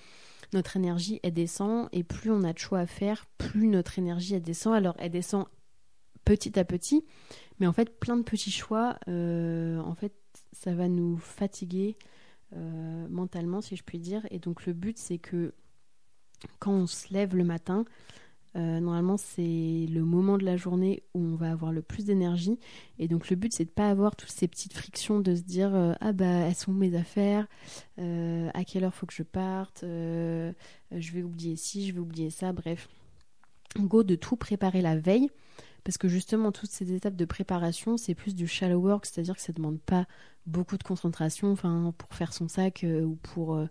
notre énergie, elle descend. Et plus on a de choix à faire, plus notre énergie, elle descend. Alors, elle descend petit à petit. Mais en fait, plein de petits choix, euh, en fait, ça va nous fatiguer euh, mentalement, si je puis dire. Et donc, le but, c'est que quand on se lève le matin, euh, normalement, c'est le moment de la journée où on va avoir le plus d'énergie. Et donc, le but, c'est de pas avoir toutes ces petites frictions, de se dire Ah, bah, elles sont mes affaires? À quelle heure faut que je parte? Je vais oublier ci, je vais oublier ça. Bref, go de tout préparer la veille parce que justement, toutes ces étapes de préparation, c'est plus du shallow work, c'est-à-dire que ça ne demande pas beaucoup de concentration enfin, pour faire son sac euh, ou pour, euh,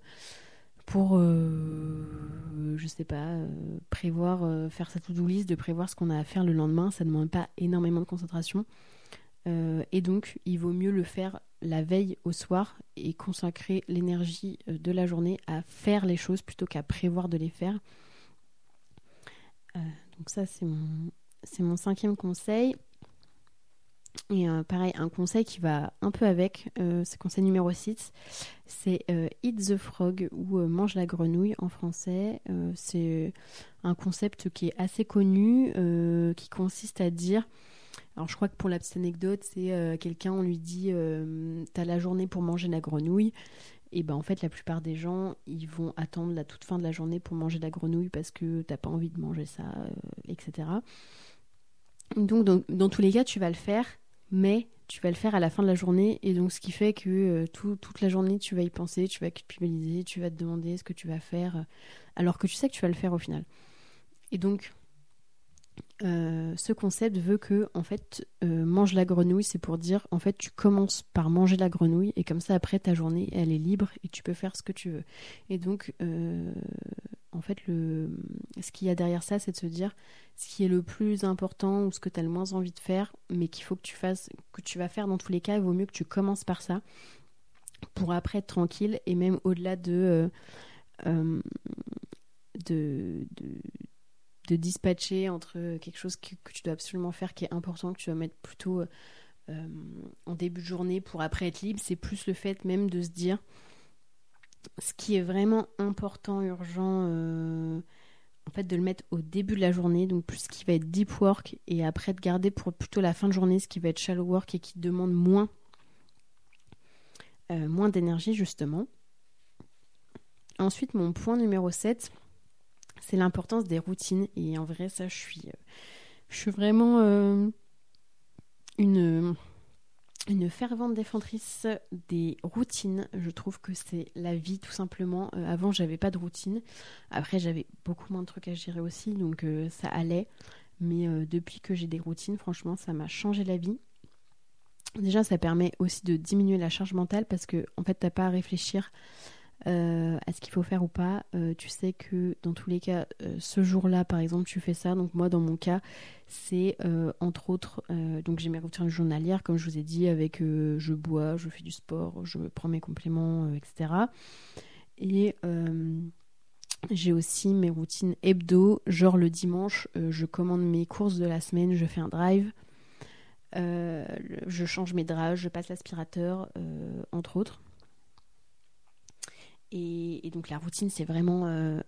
pour euh, je sais pas, prévoir, faire sa to-do list, de prévoir ce qu'on a à faire le lendemain. Ça ne demande pas énormément de concentration. et donc, il vaut mieux le faire la veille au soir et consacrer l'énergie de la journée à faire les choses plutôt qu'à prévoir de les faire. donc ça, c'est mon, c'est mon cinquième conseil. Et euh, pareil, un conseil qui va un peu avec, euh, c'est conseil numéro 6, c'est euh, Eat the Frog ou Mange la grenouille en français. c'est un concept qui est assez connu, qui consiste à dire alors je crois que pour la petite anecdote, c'est quelqu'un, on lui dit, t'as la journée pour manger la grenouille. Et ben en fait, la plupart des gens, ils vont attendre la toute fin de la journée pour manger la grenouille parce que t'as pas envie de manger ça, etc. Donc dans, tous les cas, tu vas le faire, mais tu vas le faire à la fin de la journée. Et donc ce qui fait que toute la journée, tu vas y penser, tu vas culpabiliser, tu vas te demander ce que tu vas faire, alors que tu sais que tu vas le faire au final. Et donc euh, ce concept veut que en fait euh, mange la grenouille c'est pour dire en fait tu commences par manger la grenouille et comme ça après ta journée elle est libre et tu peux faire ce que tu veux et donc euh, en fait ce qu'il y a derrière ça c'est de se dire ce qui est le plus important ou ce que tu as le moins envie de faire mais qu'il faut que tu fasses que tu vas faire dans tous les cas il vaut mieux que tu commences par ça pour après être tranquille et même au-delà de de, de de dispatcher entre quelque chose que, tu dois absolument faire qui est important, que tu vas mettre plutôt euh, en début de journée pour après être libre, c'est plus le fait même de se dire ce qui est vraiment important, urgent, euh, en fait de le mettre au début de la journée, donc plus ce qui va être deep work, et après de garder pour plutôt la fin de journée ce qui va être shallow work et qui demande moins, euh, d'énergie justement. Ensuite, mon point numéro 7, c'est l'importance des routines. Et en vrai, ça, je suis, euh, vraiment une, une fervente défendrice des routines. Je trouve que c'est la vie, tout simplement. Euh, avant, j'avais pas de routine. Après, j'avais beaucoup moins de trucs à gérer aussi, donc ça allait. Mais depuis que j'ai des routines, franchement, ça m'a changé la vie. Déjà, ça permet aussi de diminuer la charge mentale parce que, en fait, t'as pas à réfléchir euh, à ce qu'il faut faire ou pas. Euh, tu sais que dans tous les cas, euh, ce jour-là, par exemple, tu fais ça. Donc moi, dans mon cas, c'est entre autres, donc j'ai mes routines journalières, comme je vous ai dit, avec je bois, je fais du sport, je prends mes compléments, etc. Et j'ai aussi mes routines hebdo, genre le dimanche, je commande mes courses de la semaine, je fais un drive. je change mes draps, je passe l'aspirateur, entre autres. Et, donc la routine, c'est vraiment...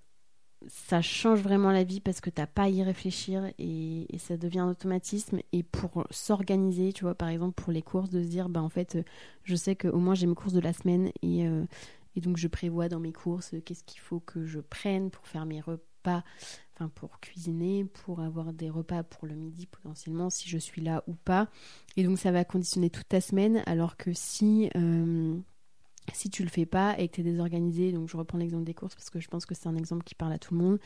Euh, ça change vraiment la vie parce que t'as pas à y réfléchir et, ça devient un automatisme. Et pour s'organiser, tu vois, par exemple pour les courses, de se dire, bah en fait, je sais qu'au moins j'ai mes courses de la semaine et, euh, et donc je prévois dans mes courses qu'est-ce qu'il faut que je prenne pour faire mes repas, enfin pour cuisiner, pour avoir des repas pour le midi potentiellement si je suis là ou pas. Et donc ça va conditionner toute ta semaine alors que si... Euh, si tu le fais pas et que tu es désorganisé, donc je reprends l'exemple des courses parce que je pense que c'est un exemple qui parle à tout le monde,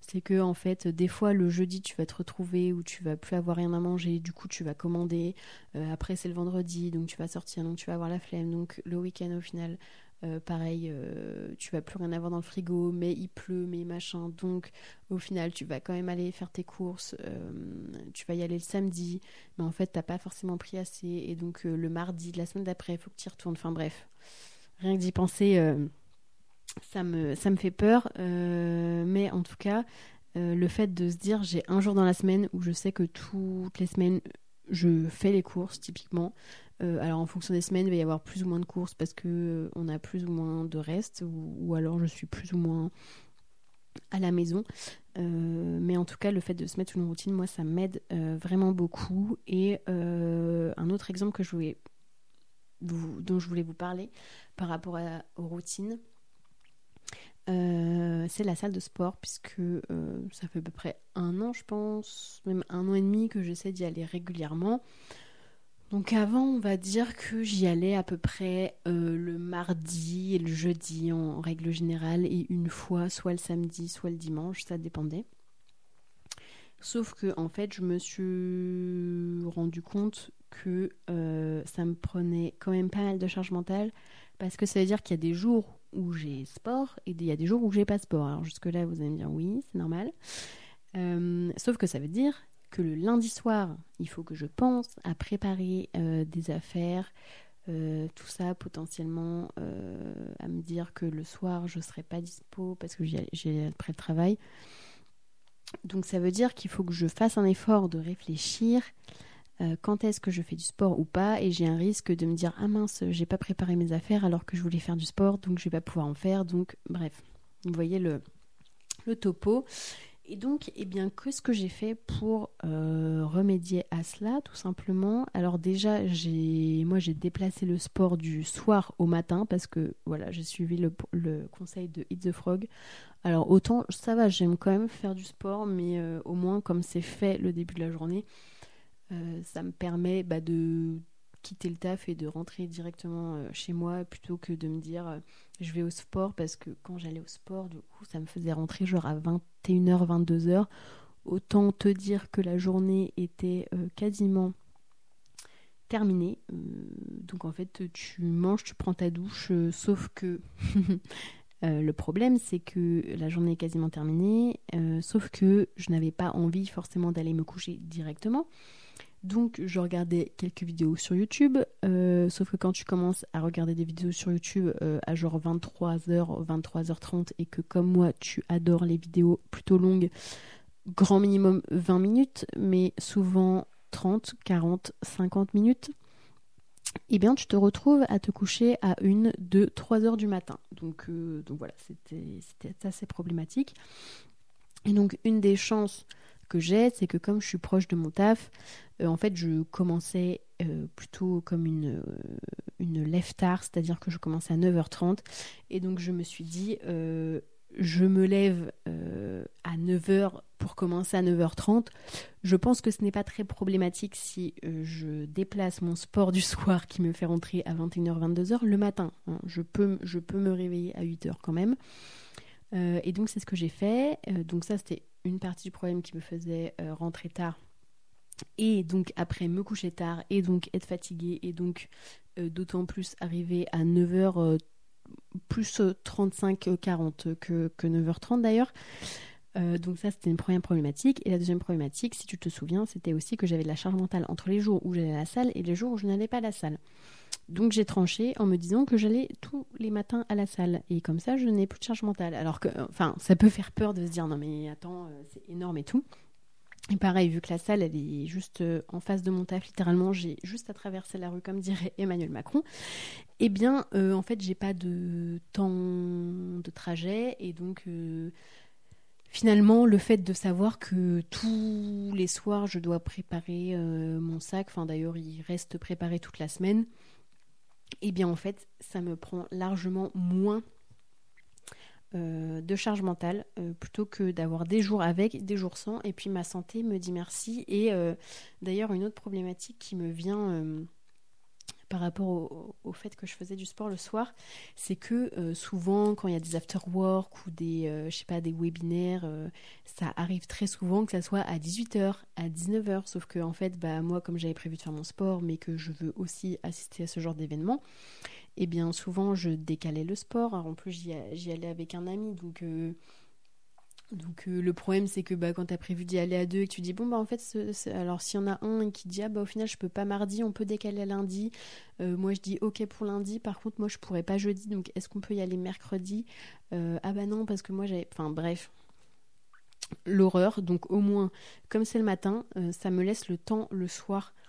c'est que en fait des fois le jeudi tu vas te retrouver où tu vas plus avoir rien à manger, du coup tu vas commander, euh, après c'est le vendredi donc tu vas sortir donc tu vas avoir la flemme, donc le week-end au final euh, pareil, euh, tu vas plus rien avoir dans le frigo, mais il pleut, mais machin. Donc, au final, tu vas quand même aller faire tes courses. tu vas y aller le samedi, mais en fait, t'as pas forcément pris assez. Et donc, le mardi la semaine d'après, il faut que tu y retournes. Enfin, bref. Rien que d'y penser, euh, ça, me, ça me fait peur. Euh, mais en tout cas, euh, le fait de se dire j'ai un jour dans la semaine où je sais que toutes les semaines je fais les courses typiquement. alors en fonction des semaines, il va y avoir plus ou moins de courses parce que on a plus ou moins de reste ou, alors je suis plus ou moins à la maison. mais en tout cas, le fait de se mettre une routine, moi, ça m'aide vraiment beaucoup. Et un autre exemple que je voulais dont je voulais vous parler par rapport aux routines, euh, c'est la salle de sport, puisque euh, ça fait à peu près un an, je pense, même un an et demi que j'essaie d'y aller régulièrement. Donc avant, on va dire que j'y allais à peu près euh, le mardi et le jeudi en règle générale, et une fois, soit le samedi, soit le dimanche, ça dépendait. Sauf que en fait, je me suis rendu compte que euh, ça me prenait quand même pas mal de charge mentale parce que ça veut dire qu'il y a des jours où j'ai sport et il y a des jours où j'ai pas sport. Alors jusque-là, vous allez me dire oui, c'est normal. Euh, sauf que ça veut dire que le lundi soir, il faut que je pense à préparer euh, des affaires, tout ça potentiellement à me dire que le soir je serai pas dispo parce que j'ai après le travail. Donc ça veut dire qu'il faut que je fasse un effort de réfléchir euh, quand est-ce que je fais du sport ou pas et j'ai un risque de me dire ah mince j'ai pas préparé mes affaires alors que je voulais faire du sport donc je vais pas pouvoir en faire donc bref. Vous voyez le, le topo Et donc, eh bien, qu'est-ce que j'ai fait pour euh, remédier à cela, tout simplement Alors déjà, j'ai, moi, j'ai déplacé le sport du soir au matin parce que, voilà, j'ai suivi le, le, conseil de Eat the Frog. Alors autant, ça va, j'aime quand même faire du sport, mais euh, au moins, comme c'est fait le début de la journée, euh, ça me permet bah, de quitter le taf et de rentrer directement euh, chez moi plutôt que de me dire euh, je vais au sport parce que quand j'allais au sport, du coup, ça me faisait rentrer genre à 21h, 22h. Autant te dire que la journée était euh, quasiment terminée. donc en fait, tu manges, tu prends ta douche, sauf que le problème, c'est que la journée est quasiment terminée, sauf que je n'avais pas envie forcément d'aller me coucher directement. Donc je regardais quelques vidéos sur YouTube, euh, sauf que quand tu commences à regarder des vidéos sur YouTube euh, à genre 23h, 23h30 et que comme moi tu adores les vidéos plutôt longues, grand minimum 20 minutes, mais souvent 30, 40, 50 minutes, eh bien tu te retrouves à te coucher à 1, 2, 3 heures du matin. Donc, euh, donc voilà, c'était assez problématique. Et donc une des chances que j'ai, c'est que comme je suis proche de mon taf, euh, en fait, je commençais euh, plutôt comme une, euh, une lève tard, c'est-à-dire que je commençais à 9h30. Et donc, je me suis dit, je me lève à 9h pour commencer à 9h30. Je pense que ce n'est pas très problématique si je déplace mon sport du soir qui me fait rentrer à 21h, 22h le matin. Hein. Je, peux, je peux me réveiller à 8h quand même. et donc, c'est ce que j'ai fait. donc, ça, c'était une partie du problème qui me faisait rentrer tard et donc après me coucher tard et donc être fatiguée et donc euh, d'autant plus arriver à 9h euh, plus 35 40 que, que 9h30 d'ailleurs. Euh, donc ça c'était une première problématique. Et la deuxième problématique si tu te souviens c'était aussi que j'avais de la charge mentale entre les jours où j'allais à la salle et les jours où je n'allais pas à la salle donc j'ai tranché en me disant que j'allais tous les matins à la salle et comme ça je n'ai plus de charge mentale alors que enfin ça peut faire peur de se dire non mais attends c'est énorme et tout et pareil, vu que la salle, elle est juste euh, en face de mon taf, littéralement, j'ai juste à traverser la rue, comme dirait Emmanuel Macron. Eh bien, euh, en fait, j'ai pas de temps de trajet. Et donc, euh, finalement, le fait de savoir que tous les soirs, je dois préparer mon sac, enfin d'ailleurs, il reste préparé toute la semaine, eh bien, en fait, ça me prend largement moins euh, de charge mentale euh, plutôt que d'avoir des jours avec, des jours sans. Et puis ma santé me dit merci. Et euh, d'ailleurs, une autre problématique qui me vient par rapport au, fait que je faisais du sport le soir, c'est que souvent quand il y a des after-work ou des, je sais pas, des webinaires, ça arrive très souvent que ça soit à 18h, à 19h. Sauf que en fait, bah, moi, comme j'avais prévu de faire mon sport, mais que je veux aussi assister à ce genre d'événement, et bien souvent je décalais le sport. en plus, j'y allais avec un ami, donc. Euh, donc euh, le problème c'est que bah, quand tu as prévu d'y aller à deux et que tu dis bon bah en fait alors s'il y en a un qui dit ah bah au final je peux pas mardi on peut décaler à lundi. Euh, moi je dis ok pour lundi. Par contre moi je pourrais pas jeudi. Donc est-ce qu'on peut y aller mercredi? Ah bah non parce que moi j'avais enfin bref. L'horreur. Donc au moins comme c'est le matin ça me laisse le temps le soir euh,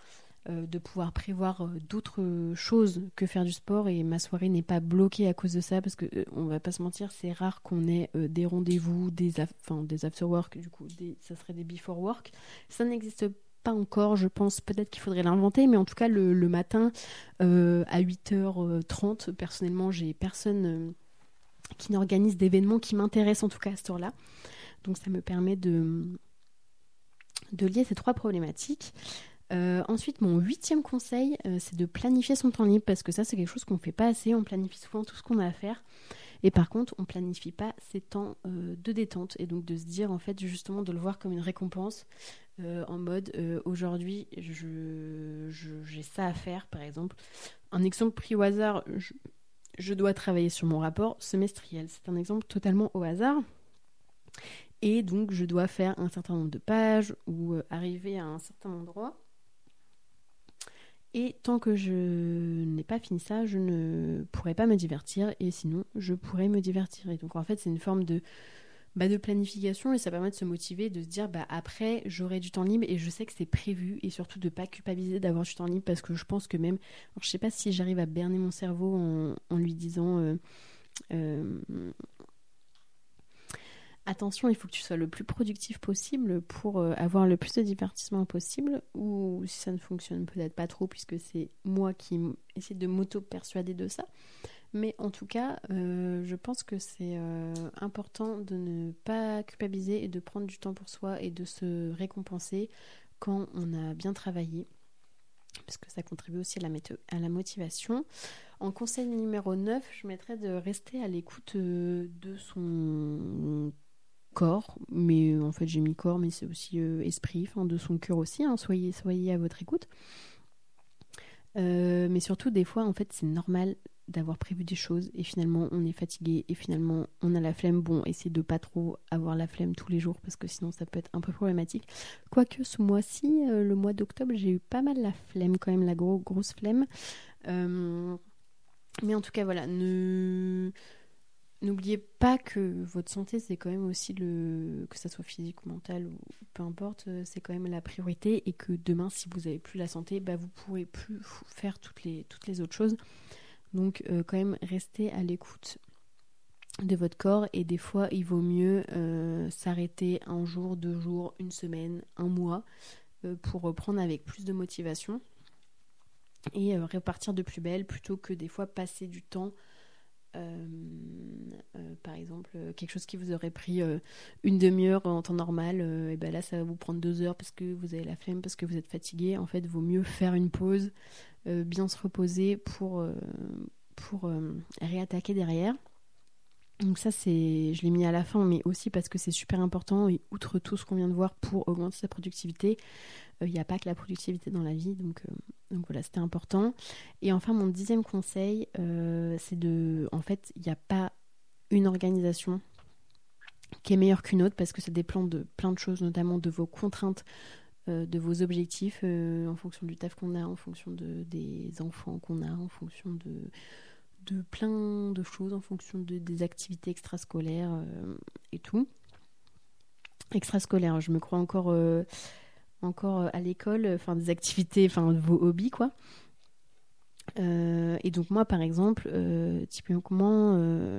de pouvoir prévoir euh, d'autres choses que faire du sport et ma soirée n'est pas bloquée à cause de ça parce que euh, on va pas se mentir c'est rare qu'on ait des rendez-vous des enfin des after work du coup ça serait des before work ça n'existe pas encore je pense peut-être qu'il faudrait l'inventer mais en tout cas le, matin à 8h30 personnellement j'ai personne qui n'organise d'événements qui m'intéressent en tout cas à ce heure-là donc ça me permet de de lier ces trois problématiques. Euh, ensuite, mon huitième conseil, euh, c'est de planifier son temps libre parce que ça, c'est quelque chose qu'on ne fait pas assez. On planifie souvent tout ce qu'on a à faire. Et par contre, on planifie pas ses temps euh, de détente et donc de se dire en fait justement de le voir comme une récompense en mode aujourd'hui j'ai ça à faire par exemple. Un exemple pris au hasard, je dois travailler sur mon rapport semestriel. C'est un exemple totalement au hasard. Et donc je dois faire un certain nombre de pages ou arriver à un certain endroit. Et tant que je n'ai pas fini ça, je ne pourrais pas me divertir et sinon je pourrais me divertir. Et donc en fait c'est une forme de, bah, de planification et ça permet de se motiver, de se dire bah, après j'aurai du temps libre et je sais que c'est prévu et surtout de ne pas culpabiliser d'avoir du temps libre parce que je pense que même, alors, je sais pas si j'arrive à berner mon cerveau en, lui disant... Euh, euh, attention, il faut que tu sois le plus productif possible pour euh, avoir le plus de divertissement possible. Ou si ça ne fonctionne peut-être pas trop, puisque c'est moi qui essaie de m'auto-persuader de ça. Mais en tout cas, euh, je pense que c'est euh, important de ne pas culpabiliser et de prendre du temps pour soi et de se récompenser quand on a bien travaillé. Parce que ça contribue aussi à la, à la motivation. En conseil numéro 9, je mettrais de rester à l'écoute de son corps, mais euh, en fait j'ai mis corps, mais c'est aussi euh, esprit, enfin de son cœur aussi. Hein, soyez, soyez à votre écoute. Euh, mais surtout, des fois, en fait, c'est normal d'avoir prévu des choses et finalement on est fatigué et finalement on a la flemme. Bon, essayez de pas trop avoir la flemme tous les jours parce que sinon ça peut être un peu problématique. Quoique ce mois-ci, le mois d'octobre, j'ai eu pas mal la flemme quand même, la grosse flemme. mais en tout cas, voilà, ne N'oubliez pas que votre santé, c'est quand même aussi le. que ça soit physique ou mental ou peu importe, euh, c'est quand même la priorité et que demain, si vous n'avez plus la santé, bah, vous ne pourrez plus faire toutes les, autres choses. Donc, euh, quand même, restez à l'écoute de votre corps et des fois, il vaut mieux euh, s'arrêter un jour, deux jours, une semaine, un mois pour reprendre avec plus de motivation et repartir de plus belle plutôt que des fois passer du temps par exemple, euh, quelque chose qui vous aurait pris une demi-heure en temps normal, et ben là ça va vous prendre deux heures parce que vous avez la flemme, parce que vous êtes fatigué. En fait, vaut mieux faire une pause, bien se reposer pour, pour réattaquer derrière. Donc ça, c'est, je l'ai mis à la fin, mais aussi parce que c'est super important et outre tout ce qu'on vient de voir pour augmenter sa productivité, il n'y a pas que la productivité dans la vie, donc, donc voilà, c'était important. Et enfin, mon dixième conseil, euh, c'est de. En fait, il n'y a pas une organisation qui est meilleure qu'une autre parce que ça dépend de plein de choses, notamment de vos contraintes, euh, de vos objectifs, euh, en fonction du taf qu'on a, en fonction de, des enfants qu'on a, en fonction de, de plein de choses, en fonction de, des activités extrascolaires et tout. Extrascolaires, je me crois encore encore euh, à l'école, euh, enfin des activités, enfin vos hobbies quoi. Euh, et donc moi par exemple, typiquement,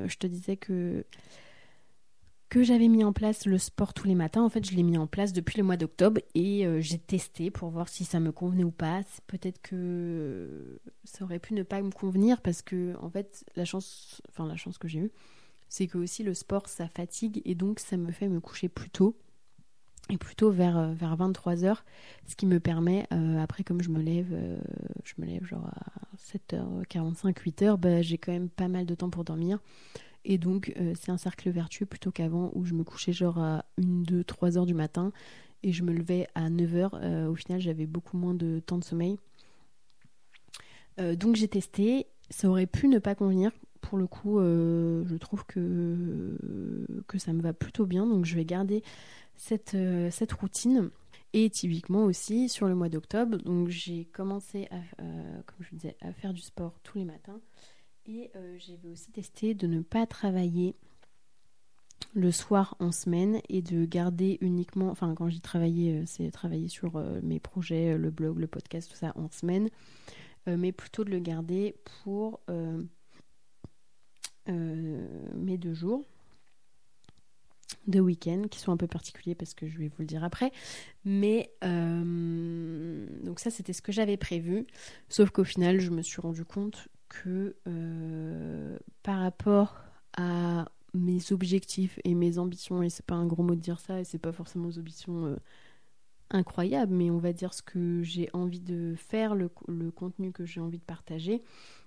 je te disais que que j'avais mis en place le sport tous les matins. En fait, je l'ai mis en place depuis le mois d'octobre et j'ai testé pour voir si ça me convenait ou pas. Peut-être que ça aurait pu ne pas me convenir parce que en fait, la chance, enfin la chance que j'ai eue, c'est que aussi le sport ça fatigue et donc ça me fait me coucher plus tôt et plutôt vers, euh, vers 23h, ce qui me permet, euh, après comme je me lève, euh, je me lève genre à 7h45, 8h, bah, j'ai quand même pas mal de temps pour dormir. Et donc c'est un cercle vertueux plutôt qu'avant où je me couchais genre à 1, 2, 3 h du matin et je me levais à 9h. au final j'avais beaucoup moins de temps de sommeil. donc j'ai testé, ça aurait pu ne pas convenir. Pour le coup, je trouve que, que ça me va plutôt bien, donc je vais garder cette, euh, cette routine. Et typiquement aussi sur le mois d'octobre, donc j'ai commencé à, euh, comme je disais, à faire du sport tous les matins. Et euh, j'ai aussi testé de ne pas travailler le soir en semaine et de garder uniquement, enfin quand j'y travaillais, c'est travailler sur mes projets, le blog, le podcast, tout ça en semaine, mais plutôt de le garder pour mes deux jours de week-end qui sont un peu particuliers parce que je vais vous le dire après. Mais euh, donc ça c'était ce que j'avais prévu. Sauf qu'au final je me suis rendu compte que euh, par rapport à mes objectifs et mes ambitions, et c'est pas un gros mot de dire ça, et c'est pas forcément des ambitions euh, incroyables, mais on va dire ce que j'ai envie de faire, le, le contenu que j'ai envie de partager,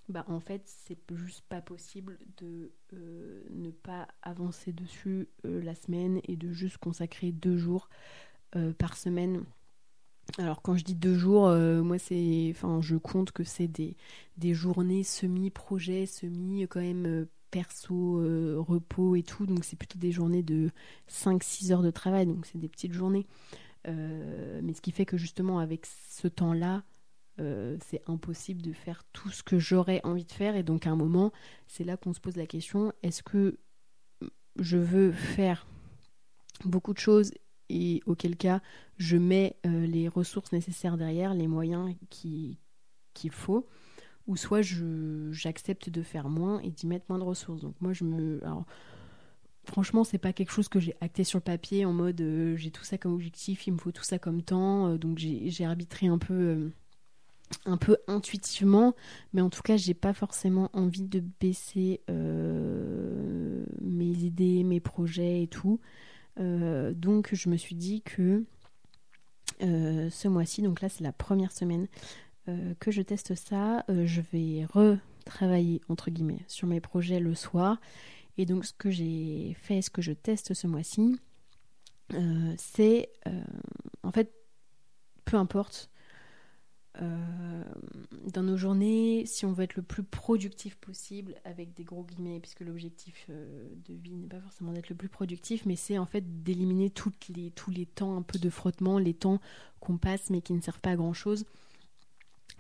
bah en fait c'est juste pas possible de euh, ne pas avancer dessus euh, la semaine et de juste consacrer deux jours euh, par semaine. Alors quand je dis deux jours, moi c'est, enfin je compte que c'est des, des journées semi-projet, semi quand même perso, repos et tout, donc c'est plutôt des journées de 5-6 heures de travail, donc c'est des petites journées. mais ce qui fait que justement avec ce temps-là, euh, c'est impossible de faire tout ce que j'aurais envie de faire. Et donc à un moment, c'est là qu'on se pose la question, est-ce que je veux faire beaucoup de choses et auquel cas je mets euh, les ressources nécessaires derrière, les moyens qu'il faut, ou soit j'accepte de faire moins et d'y mettre moins de ressources. Donc moi je me... franchement, c'est pas quelque chose que j'ai acté sur le papier en mode j'ai tout ça comme objectif, il me faut tout ça comme temps. donc j'ai arbitré un peu un peu intuitivement, mais en tout cas, j'ai pas forcément envie de baisser euh, mes idées, mes projets et tout. Euh, donc, je me suis dit que euh, ce mois-ci, donc là, c'est la première semaine que je teste ça, je vais retravailler entre guillemets sur mes projets le soir. Et donc, ce que j'ai fait, ce que je teste ce mois-ci, c'est en fait, peu importe euh, dans nos journées, si on veut être le plus productif possible, avec des gros guillemets, puisque l'objectif euh, de vie n'est pas forcément d'être le plus productif, mais c'est en fait d'éliminer les, tous les temps un peu de frottement, les temps qu'on passe mais qui ne servent pas à grand chose.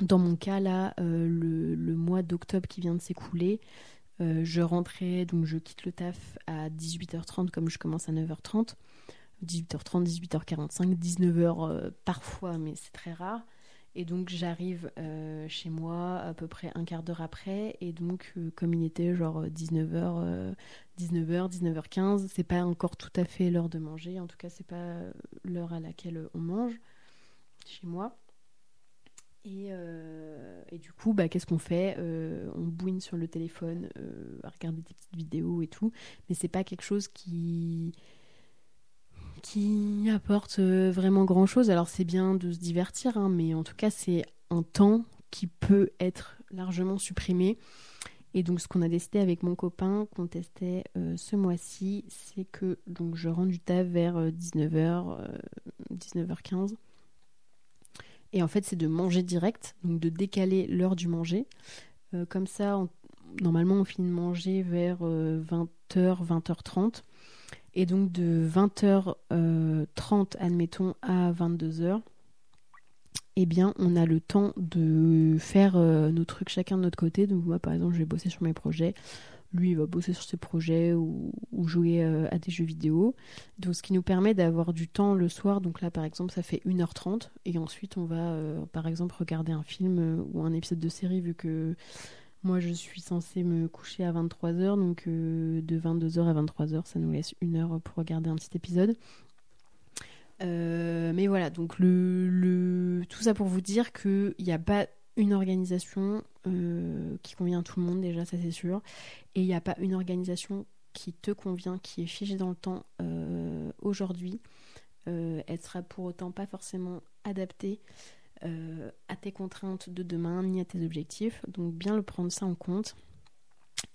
Dans mon cas, là, euh, le, le, mois d'octobre qui vient de s'écouler, je rentrais, donc je quitte le taf à 18h30 comme je commence à 9h30. 18h30, 18h45, 19h parfois, mais c'est très rare. Et donc j'arrive euh, chez moi à peu près un quart d'heure après. Et donc, euh, comme il était genre 19h, 19h, 19h15, c'est pas encore tout à fait l'heure de manger. En tout cas, c'est pas l'heure à laquelle on mange chez moi. Et, euh, et du coup, bah, qu'est-ce qu'on fait? On bouine sur le téléphone, à regarder des petites vidéos et tout. Mais c'est pas quelque chose qui qui apporte euh, vraiment grand chose. Alors c'est bien de se divertir, hein, mais en tout cas c'est un temps qui peut être largement supprimé. Et donc ce qu'on a décidé avec mon copain qu'on testait euh, ce mois-ci, c'est que donc je rentre du taf vers 19h, euh, 19h15. Et en fait c'est de manger direct, donc de décaler l'heure du manger. comme ça, normalement on finit de manger vers 20h, 20h30. Et donc de 20h30, euh, admettons, à 22h, eh bien, on a le temps de faire euh, nos trucs chacun de notre côté. Donc moi, par exemple, je vais bosser sur mes projets. Lui, il va bosser sur ses projets ou, jouer euh, à des jeux vidéo. Donc, ce qui nous permet d'avoir du temps le soir. Donc là, par exemple, ça fait 1h30. Et ensuite, on va, par exemple, regarder un film ou un épisode de série, vu que moi, je suis censée me coucher à 23h, donc euh, de 22h à 23h, ça nous laisse une heure pour regarder un petit épisode. Euh, mais voilà, donc le, tout ça pour vous dire qu'il n'y a pas une organisation euh, qui convient à tout le monde, déjà, ça c'est sûr. Et il n'y a pas une organisation qui te convient, qui est figée dans le temps aujourd'hui. elle sera pour autant pas forcément adaptée euh, à tes contraintes de demain ni à tes objectifs. Donc bien le prendre ça en compte.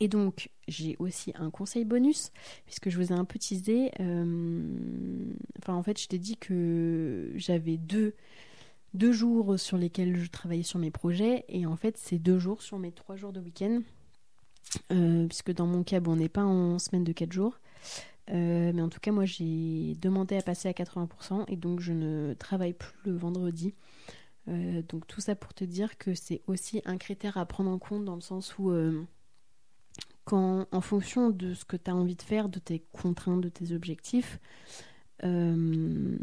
Et donc j'ai aussi un conseil bonus puisque je vous ai un peu teasé. Euh, enfin en fait je t'ai dit que j'avais deux, jours sur lesquels je travaillais sur mes projets et en fait c'est deux jours sur mes trois jours de week-end. Euh, puisque dans mon cas, bon, on n'est pas en semaine de quatre jours. mais en tout cas, moi, j'ai demandé à passer à 80% et donc je ne travaille plus le vendredi. Euh, donc tout ça pour te dire que c'est aussi un critère à prendre en compte dans le sens où euh, quand en fonction de ce que tu as envie de faire, de tes contraintes, de tes objectifs, euh,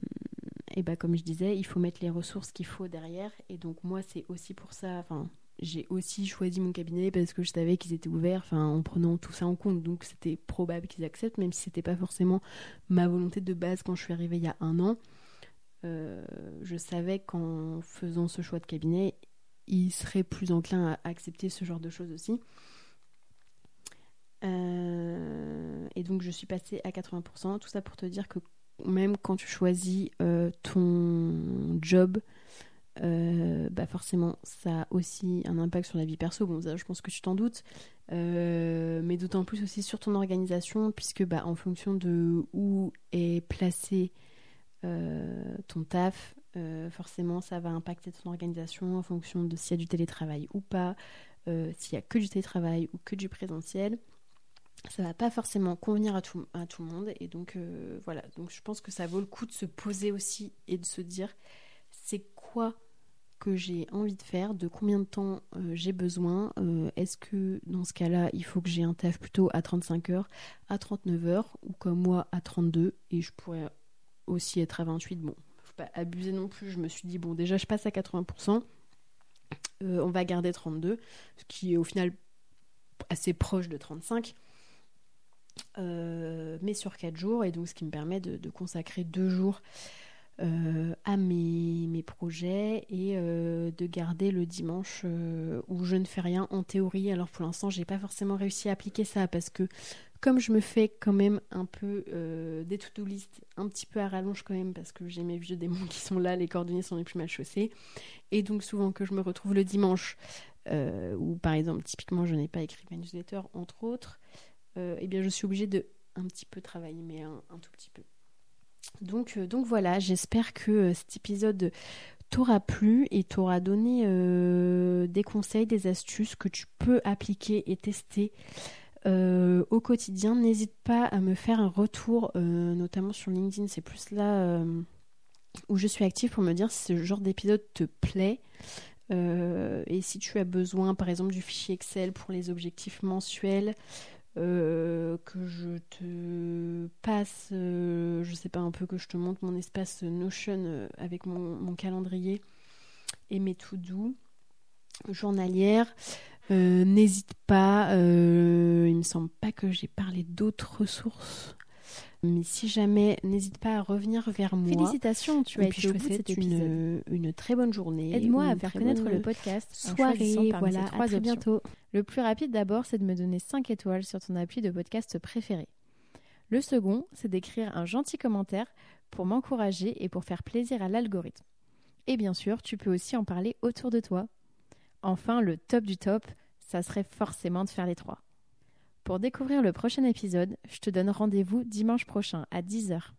et bah comme je disais, il faut mettre les ressources qu'il faut derrière. Et donc moi c'est aussi pour ça, enfin j'ai aussi choisi mon cabinet parce que je savais qu'ils étaient ouverts, en prenant tout ça en compte. Donc c'était probable qu'ils acceptent, même si c'était pas forcément ma volonté de base quand je suis arrivée il y a un an. Euh, je savais qu'en faisant ce choix de cabinet, il serait plus enclin à accepter ce genre de choses aussi. Euh, et donc je suis passée à 80%. Tout ça pour te dire que même quand tu choisis euh, ton job, bah forcément ça a aussi un impact sur la vie perso. Bon, ça, je pense que tu t'en doutes. mais d'autant plus aussi sur ton organisation, puisque bah, en fonction de où est placé euh, ton taf, euh, forcément ça va impacter ton organisation en fonction de s'il y a du télétravail ou pas, euh, s'il y a que du télétravail ou que du présentiel. Ça va pas forcément convenir à tout, à tout le monde et donc voilà. Donc je pense que ça vaut le coup de se poser aussi et de se dire c'est quoi que j'ai envie de faire, de combien de temps j'ai besoin. Est-ce que dans ce cas-là, il faut que j'ai un taf plutôt à 35 heures, à 39 heures, ou comme moi à 32, et je pourrais aussi être à 28. Bon, faut pas abuser non plus. Je me suis dit, bon, déjà, je passe à 80%. Euh, on va garder 32, ce qui est au final assez proche de 35. mais sur quatre jours, et donc ce qui me permet de, consacrer deux jours à mes, mes, projets et de garder le dimanche où je ne fais rien en théorie. Alors pour l'instant, j'ai pas forcément réussi à appliquer ça parce que comme je me fais quand même un peu euh, des to-do list un petit peu à rallonge quand même parce que j'ai mes vieux démons qui sont là, les coordonnées sont les plus mal chaussées. Et donc souvent que je me retrouve le dimanche, euh, ou par exemple typiquement je n'ai pas écrit ma newsletter entre autres, euh, eh bien je suis obligée de un petit peu travailler, mais un, tout petit peu. Donc, donc voilà, j'espère que cet épisode t'aura plu et t'aura donné des conseils, des astuces que tu peux appliquer et tester euh, au quotidien. N'hésite pas à me faire un retour, euh, notamment sur LinkedIn. C'est plus là euh, où je suis active pour me dire si ce genre d'épisode te plaît. et si tu as besoin, par exemple, du fichier Excel pour les objectifs mensuels, que je te passe, je sais pas, un peu que je te montre mon espace Notion avec mon, calendrier et mes to doux journalières. Euh, n'hésite pas, euh, il me semble pas que j'ai parlé d'autres ressources. Mais si jamais, n'hésite pas à revenir vers moi. Félicitations, tu as été au bout une, une, très bonne journée. Aide-moi à faire connaître le podcast. Soirée, voilà, à très bientôt. Le plus rapide d'abord, c'est de me donner 5 étoiles sur ton appui de podcast préféré. Le second, c'est d'écrire un gentil commentaire pour m'encourager et pour faire plaisir à l'algorithme. Et bien sûr, tu peux aussi en parler autour de toi Enfin, le top du top, ça serait forcément de faire les trois. Pour découvrir le prochain épisode, je te donne rendez-vous dimanche prochain à 10h.